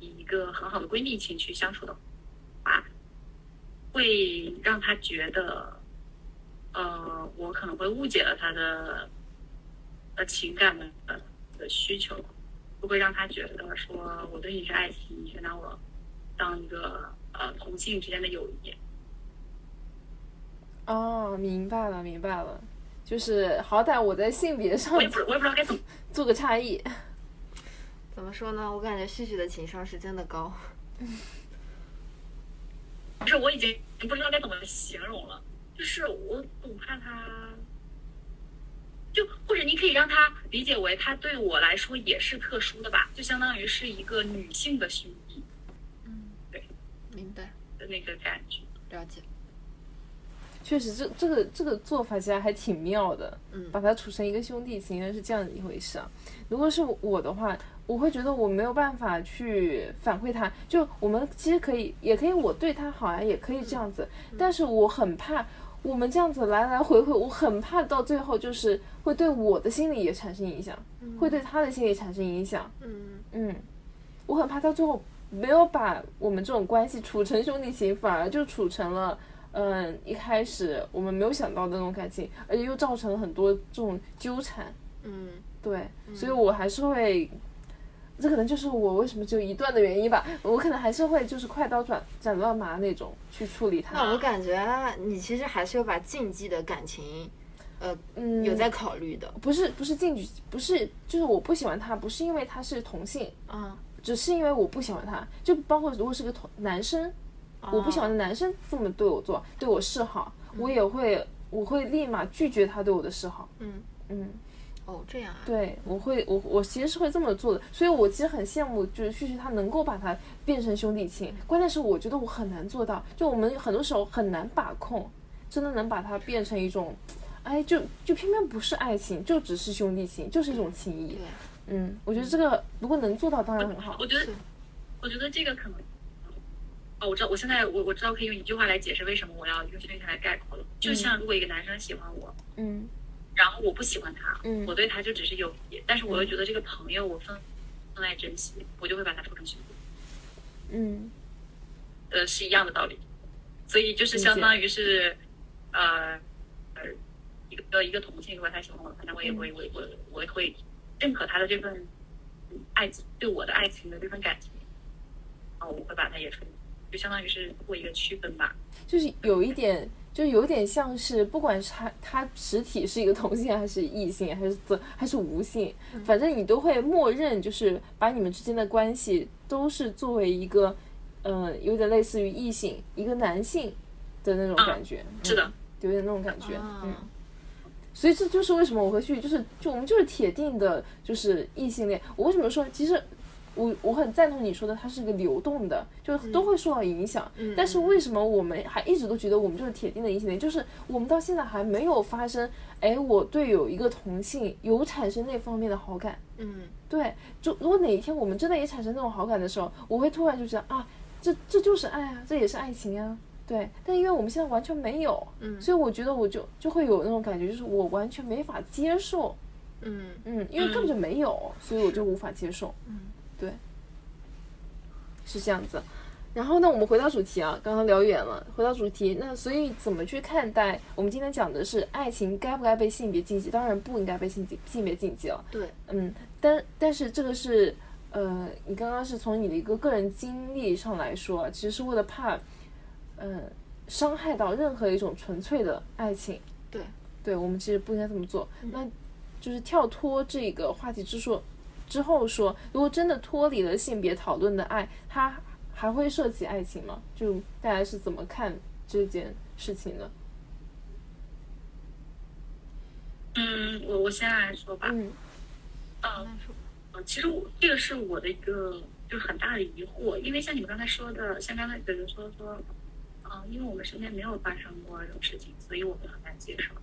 以一个很好的闺蜜情去相处的话，会让她觉得，呃，我可能会误解了她的呃情感的呃的需求，不会让她觉得说我对你是爱情，你却拿我当一个呃同性之间的友谊。
哦，明白了明白了，就是好歹我在性别上
我也不我也不知道该怎么
做个差异。
怎么说呢？我感觉旭旭的情商是真的高。*laughs*
不是，我已经不知道该怎么形容了。就是我总怕他，就或者你可以让他理解为他对我来说也是特殊的吧，就相当于是一个女性的兄弟嗯，对
明白，
的那个感觉。
了解。
确实，这这个这个做法其实还挺妙的，
嗯
把它处成一个兄弟情，原来是这样一回事啊。如果是我的话，我会觉得我没有办法去反馈他，就我们其实可以，也可以我对他好呀，也可以这样子，但是我很怕我们这样子来来回回，我很怕到最后就是会对我的心理也产生影响，会对他的心理产生影响。
嗯。
嗯，我很怕到最后没有把我们这种关系处成兄弟情，反而就处成了，嗯，一开始我们没有想到的那种感情，而且又造成了很多这种纠缠。
嗯。
对，所以我还是会，这可能就是我为什么只有一段的原因吧。我可能还是会就是快刀斩斩乱麻那种去处理它。
那我感觉你其实还是有把禁忌的感情，呃，
嗯
有在考虑的。
不是不是禁忌，不是就是我不喜欢他，不是因为他是同性，
啊，
只是因为我不喜欢他。就包括如果是个同男生，我不喜欢的男生这么对我做，对我示好，我也会我会立马拒绝他对我的示好。
嗯，
嗯，
哦，这样啊。
对，我会我我其实是会这么做的，所以我其实很羡慕，就是旭旭他能够把它变成兄弟情。关键是我觉得我很难做到，就我们很多时候很难把控，真的能把它变成一种，哎，就就偏偏不是爱情，就只是兄弟情，就是一种情谊
对。，
嗯，我觉得这个如果能做到，当然很好。
我觉得，我觉得这个可能，哦，我知道，我现在我我知道可以用一句话来解释为什么我要用兄弟情来概括了。就像如果一个男生喜欢我，
嗯
然后我不喜欢他，
嗯
我对他就只是友谊，但是我又觉得这个朋友我分分外珍惜，我就会把他处成兄弟，
嗯
呃，是一样的道理。所以就是相当于是，呃，呃，一个一个同性，如果他喜欢我，那我也
嗯
会我我我会认可他的这份爱情对我的爱情的这份感情，然后我会把它也处，就相当于是做一个区分吧。
就是有一点，就有点像是，不管是他他实体是一个同性还是异性，还是怎还是无性，反正你都会默认，就是把你们之间的关系都是作为一个，呃，有点类似于异性一个男性的那种感觉。
是的
嗯，有点那种感觉。
啊
嗯，所以这就是为什么我和旭就是就我们就是铁定的，就是异性恋。我为什么说其实我我很赞同你说的，它是一个流动的，就是都会受到影响。
嗯
但是为什么我们还一直都觉得我们就是铁定的异性恋？就是我们到现在还没有发生，哎，我对有一个同性有产生那方面的好感。
嗯
对，就如果哪一天我们真的也产生那种好感的时候，我会突然就觉得啊，这这就是爱啊，这也是爱情啊。对，但因为我们现在完全没有，
嗯
所以我觉得我就就会有那种感觉，就是我完全没法接受，
嗯
嗯，因为根本就没有，所以我就无法接受，
嗯，
对，是这样子。然后呢，我们回到主题啊，刚刚聊远了，回到主题，那所以怎么去看待？我们今天讲的是爱情该不该被性别禁忌？当然不应该被性禁性别禁忌了。
对，
嗯，但但是这个是，呃，你刚刚是从你的一个个人经历上来说，其实是为了怕，嗯、伤害到任何一种纯粹的爱情。
对，
对我们其实不应该这么做。那就是跳脱这个话题之说之后说，如果真的脱离了性别讨论的爱，它还会涉及爱情吗？就大家是怎么看这件事情的？
嗯，我我先来说吧。
嗯
嗯，呃，其实我这个是我的一个就是很大的疑惑，因为像你们刚才说的，像刚才比如说说，嗯、因为我们身边没有发生过这种事情，所以我们很难接受。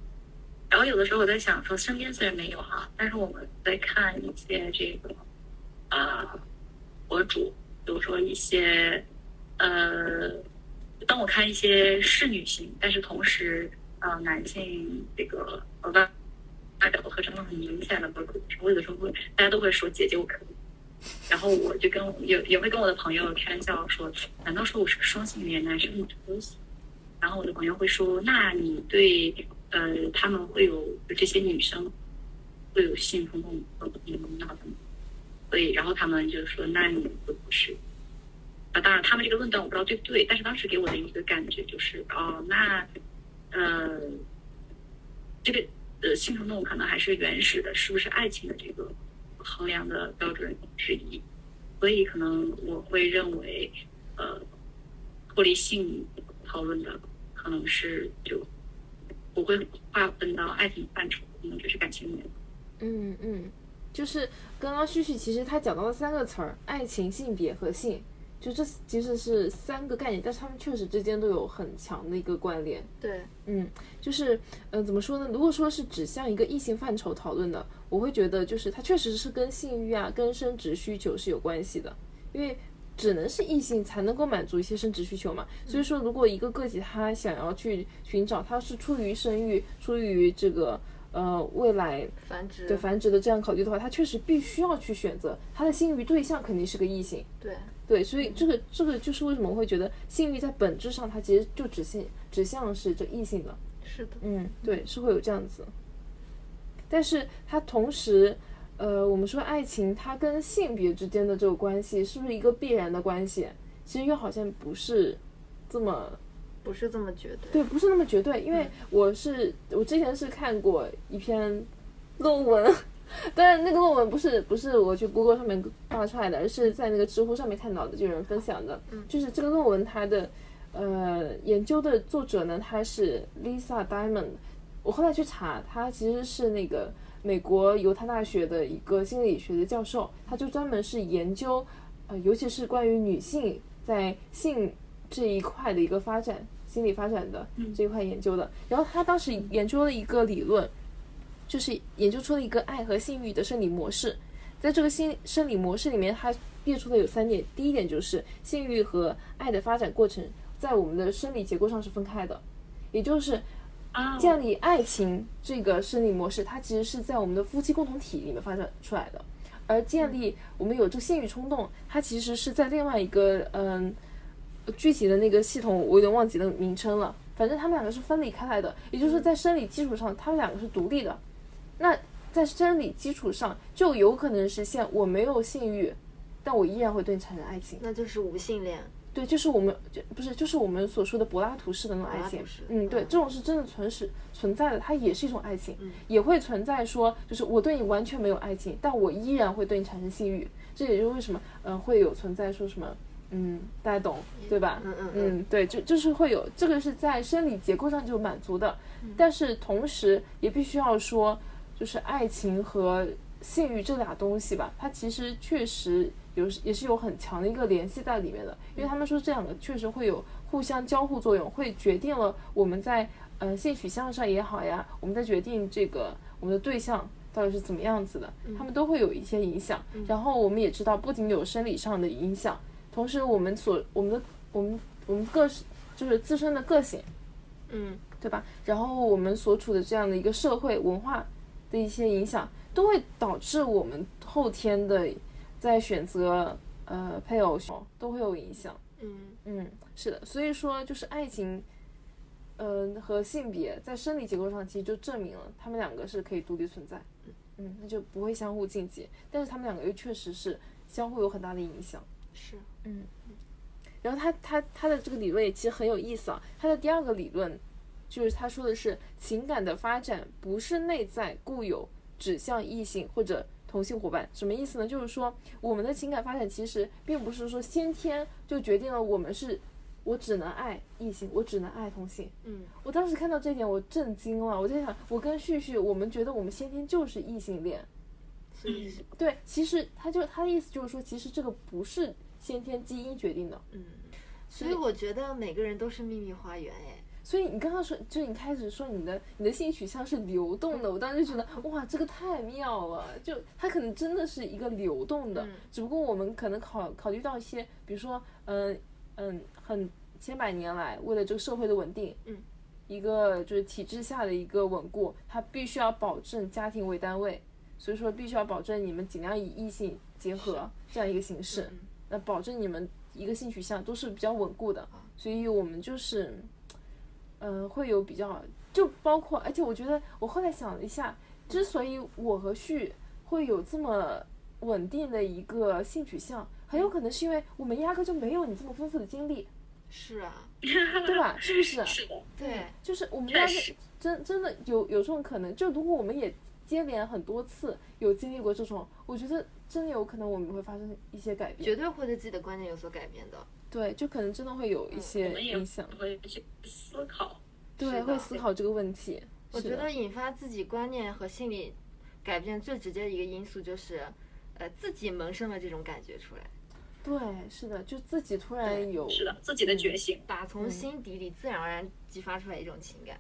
然后有的时候我在想说，身边虽然没有哈，但是我们在看一些这个啊、博主，比如说一些呃，当我看一些是女性，但是同时呃男性这个呃外外表特征很明显的博主，我有的时候会大家都会说姐姐我可以。然后我就跟也也会跟我的朋友开玩笑说，难道说我是个双性恋，男生女生都行？然后我的朋友会说，那你对呃他们会有这些女生会有性冲动和你那怎么？所以然后他们就说，那你会不是？啊，当然他们这个论断我不知道对不对，但是当时给我的一个感觉就是，哦，那呃这个呃性冲动可能还是原始的，是不是爱情的这个衡量的标准之一？所以可能我会认为，呃，脱离性讨论的可能是就不会划分到爱情范畴，可能只是感情里面。
嗯嗯，就是刚刚旭旭其实他讲到了三个词儿：爱情、性别和性。就这其实是三个概念，但是他们确实之间都有很强的一个关联。
对，
嗯，就是，呃，怎么说呢？如果说是指向一个异性范畴讨论的，我会觉得就是它确实是跟性欲啊、跟生殖需求是有关系的，因为只能是异性才能够满足一些生殖需求嘛。所以说，如果一个个体他想要去寻找，他是出于生育、出于这个呃未来
繁殖
对繁殖的这样考虑的话，他确实必须要去选择他的性欲对象肯定是个异性。
对
对，所以这个这个就是为什么我会觉得性欲在本质上它其实就指向指向是这异性的。
是的，
嗯，对，是会有这样子。但是它同时，呃，我们说爱情它跟性别之间的这个关系是不是一个必然的关系？其实又好像不是这么
不是这么绝对。
对，不是那么绝对。因为我是我之前是看过一篇论文，*laughs* 但是那个论文不是不是我去 Google 上面扒出来的，而是在那个知乎上面看到的，就有人分享的。就是这个论文它的呃研究的作者呢，他是 Lisa Diamond。我后来去查，他其实是那个美国犹他大学的一个心理学的教授，他就专门是研究呃，尤其是关于女性在性这一块的一个发展、心理发展的这一块研究的。然后他当时研究了一个理论，就是研究出了一个爱和性欲的生理模式。在这个心生理模式里面，他列出的有三点。第一点就是性欲和爱的发展过程在我们的生理结构上是分开的，也就是
啊，
建立爱情这个生理模式，它其实是在我们的夫妻共同体里面发展出来的，而建立我们有这个性欲冲动，它其实是在另外一个嗯具体的那个系统，我有点忘记了名称了。反正他们两个是分离开来的，也就是在生理基础上，他们两个是独立的。那在生理基础上，就有可能实现我没有性欲，但我依然会对你产生爱情。
那就是无性恋。
对，就是我们就不是就是我们所说的柏拉图式的那种爱情。嗯，对，
嗯
这种是真的存实存在的，它也是一种爱情，也会存在说，就是我对你完全没有爱情，但我依然会对你产生性欲。这也就是为什么，嗯、会有存在说什么，嗯，大家懂对吧？
嗯嗯
嗯，对，就就是会有这个是在生理结构上就满足的，但是同时也必须要说，就是爱情和性欲这俩东西吧，它其实确实有也是有很强的一个联系在里面的，因为他们说这两个确实会有互相交互作用，会决定了我们在呃性取向上也好呀，我们在决定这个我们的对象到底是怎么样子的，他们都会有一些影响。然后我们也知道，不仅有生理上的影响，同时我们所我们的我们我们个就是自身的个性，
嗯，
对吧？然后我们所处的这样的一个社会文化的一些影响，都会导致我们后天的在选择呃配偶时候都会有影响。
嗯
嗯，是的，所以说就是爱情，嗯、和性别在生理结构上其实就证明了他们两个是可以独立存在，嗯，那就不会相互禁忌，但是他们两个又确实是相互有很大的影响。
是，嗯
然后他他他的这个理论也其实很有意思啊。他的第二个理论就是他说的是情感的发展不是内在固有指向异性或者同性伙伴，什么意思呢？就是说我们的情感发展其实并不是说先天就决定了我们是。我只能爱异性，我只能爱同性。
嗯
我当时看到这点，我震惊了。我在想，我跟旭旭，我们觉得我们先天就是异性恋，
是
对，其实他就他的意思就是说，其实这个不是先天基因决定的。
嗯，所以我觉得每个人都是秘密花园哎。
所以你刚刚说，就你开始说你的你的性取向是流动的，我当时就觉得哇，这个太妙了。就它可能真的是一个流动的，
嗯。
只不过我们可能考考虑到一些，比如说，嗯嗯，很千百年来为了这个社会的稳定，
嗯，
一个就是体制下的一个稳固，它必须要保证家庭为单位，所以说必须要保证你们尽量以异性结合这样一个形式。
嗯
那保证你们一个性取向都是比较稳固的，所以我们就是，嗯、会有比较，就包括，而且我觉得我后来想了一下，之所以我和旭会有这么稳定的一个性取向，很有可能是因为我们压根就没有你这么丰富的经历，
是啊，*laughs*
对吧？是不是？
是的，
对，
就是我们压根真真的有有这种可能，就如果我们也接连很多次有经历过这种，我觉得真的有可能我们会发生一些改变。
绝对会对自己的观念有所改变的。
对，就可能真的会有一些影响，
会去思考。
对，会思考这个问题。
我觉得引发自己观念和心理改变最直接的一个因素就是，呃，自己萌生了这种感觉出来，
对，是的，就自己突然有，
是的，自己的觉醒。
打从心底里自然而然激发出来一种情感，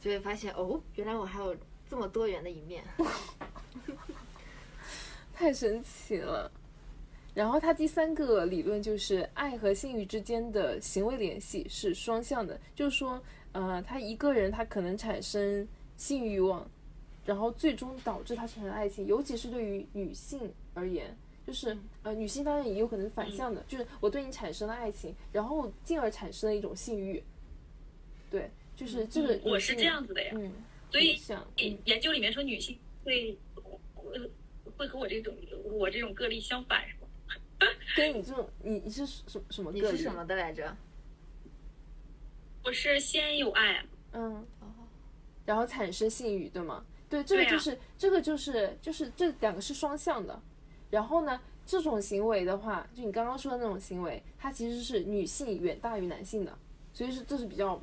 就会发现哦，原来我还有这么多元的一面。*laughs*
太神奇了。然后他第三个理论就是爱和性欲之间的行为联系是双向的，就是说，呃，他一个人他可能产生性欲望，然后最终导致他产生爱情，尤其是对于女性而言，就是呃，女性当然也有可能是反向的，就是我对你产生了爱情，然后进而产生了一种性欲。对，就是这个、
嗯我是这样子的呀，
嗯，
所以
想
研研究里面说女性会会会和我这种我这种个例相反，是吗？*laughs*
跟你这种，你你是什什么
你
个例？
是什么的来着？
我是先有爱，
嗯，然后产生性欲，对吗？对，这个就是、这个就是就是这两个是双向的。然后呢，这种行为的话，就你刚刚说的那种行为，它其实是女性远大于男性的，所以是这是比较，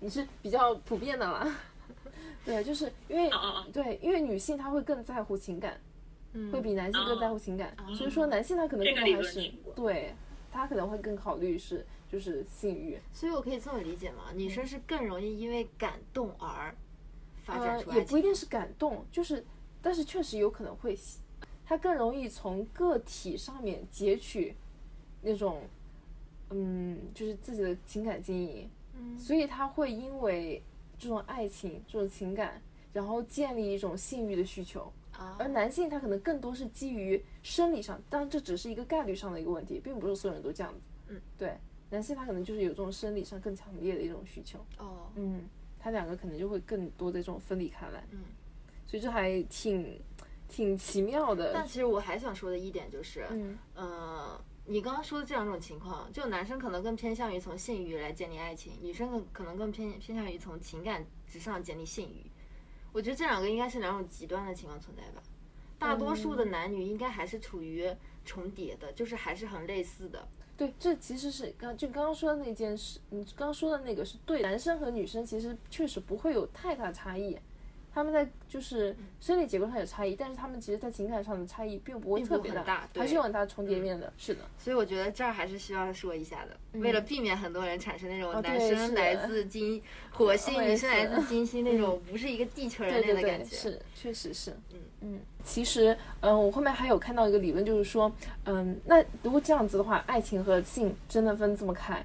你是比较普遍的啦。*laughs* 对，就是因为对，因为女性她会更在乎情感，
嗯
会比男性更在乎情感，
哦
所以说男性他可能更多还是对，他可能会更考虑是就是性欲。
所以我可以这么理解吗？女生是更容易因为感动而发展出，
呃也
爱情。
不一定是感动，就是，但是确实有可能会喜，他更容易从个体上面截取那种，嗯，就是自己的情感经营，
嗯
所以他会因为这种爱情、这种情感，然后建立一种性欲的需求。
啊
而男性他可能更多是基于生理上，当然这只是一个概率上的一个问题，并不是所有人都这样子。
嗯，
对，男性他可能就是有这种生理上更强烈的一种需求。
哦，
嗯，他两个可能就会更多的这种分离开来。
嗯，
所以这还挺挺奇妙的。
但其实我还想说的一点就是，
嗯
呃，你刚刚说的这两种情况，就男生可能更偏向于从性欲来建立爱情，女生更可能更偏偏向于从情感之上建立性欲。我觉得这两个应该是两种极端的情况存在吧。大多数的男女应该还是处于重叠的，就是还是很类似的。
对，这其实是刚就刚刚说的那件事，你刚刚说的那个是对，男生和女生其实确实不会有太大差异，他们在就是生理结构上有差异，但是他们其实在情感上的差异并不会特别
很大
还是有很大重叠面的。是的，
所以我觉得这儿还是需要说一下的，为了避免很多人产生那种
哦
男生来自 *laughs* 金火星，女生来自金星 *laughs* 那种不是一个地球人类的感觉。
是确实是，
嗯
嗯。其实，嗯，我后面还有看到一个理论，就是说，嗯，那如果这样子的话，爱情和性真的分这么开，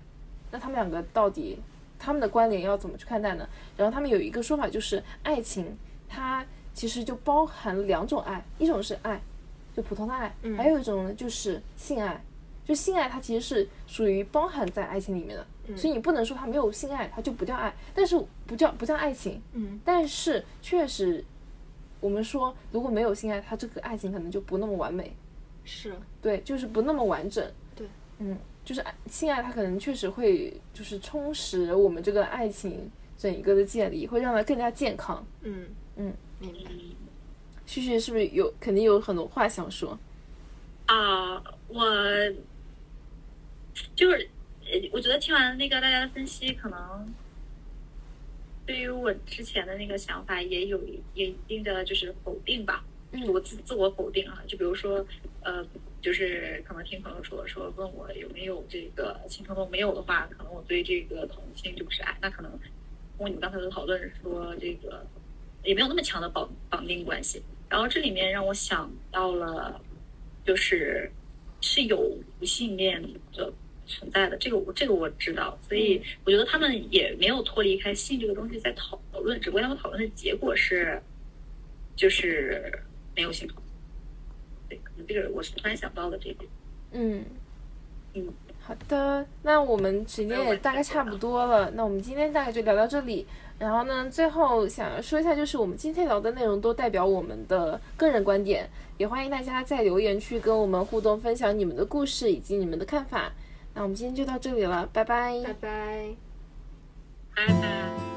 那他们两个到底他们的关联要怎么去看待呢？然后他们有一个说法，就是爱情它其实就包含两种爱，一种是爱，就普通的爱，
嗯。
还有一种呢就是性爱。就性爱，它其实是属于包含在爱情里面的，
嗯。
所以你不能说它没有性爱，它就不叫爱，但是不叫不叫爱情，
嗯。
但是确实，我们说如果没有性爱，它这个爱情可能就不那么完美，
是，
对，就是不那么完整。
对，
嗯，就是爱性爱，它可能确实会就是充实我们这个爱情整一个的建立，会让它更加健康。
嗯
嗯，
明白。
旭旭是不是有肯定有很多话想说？
啊，我就是，呃我觉得听完那个大家的分析，可能对于我之前的那个想法也有一也一定的就是否定吧，就是我自自我否定啊。就比如说，呃，就是可能听朋友说说问我有没有这个性冲动，没有的话，可能我对这个同性就不是爱。那可能通过你们刚才的讨论说，这个也没有那么强的绑绑定关系。然后这里面让我想到了。就是是有无性恋的存在的，这个我这个我知道，所以我觉得他们也没有脱离开性这个东西在讨论，只不过他们讨论的结果是，就是没有性冲动。对，可能这个我是突然想到的这一点。
嗯
嗯，
好的，那我们时间也大概差不多了，那我们今天大概就聊到这里。然后呢，最后想要说一下，就是我们今天聊的内容都代表我们的个人观点，也欢迎大家在留言区跟我们互动，分享你们的故事以及你们的看法。那我们今天就到这里了，拜拜。
拜拜。
拜拜。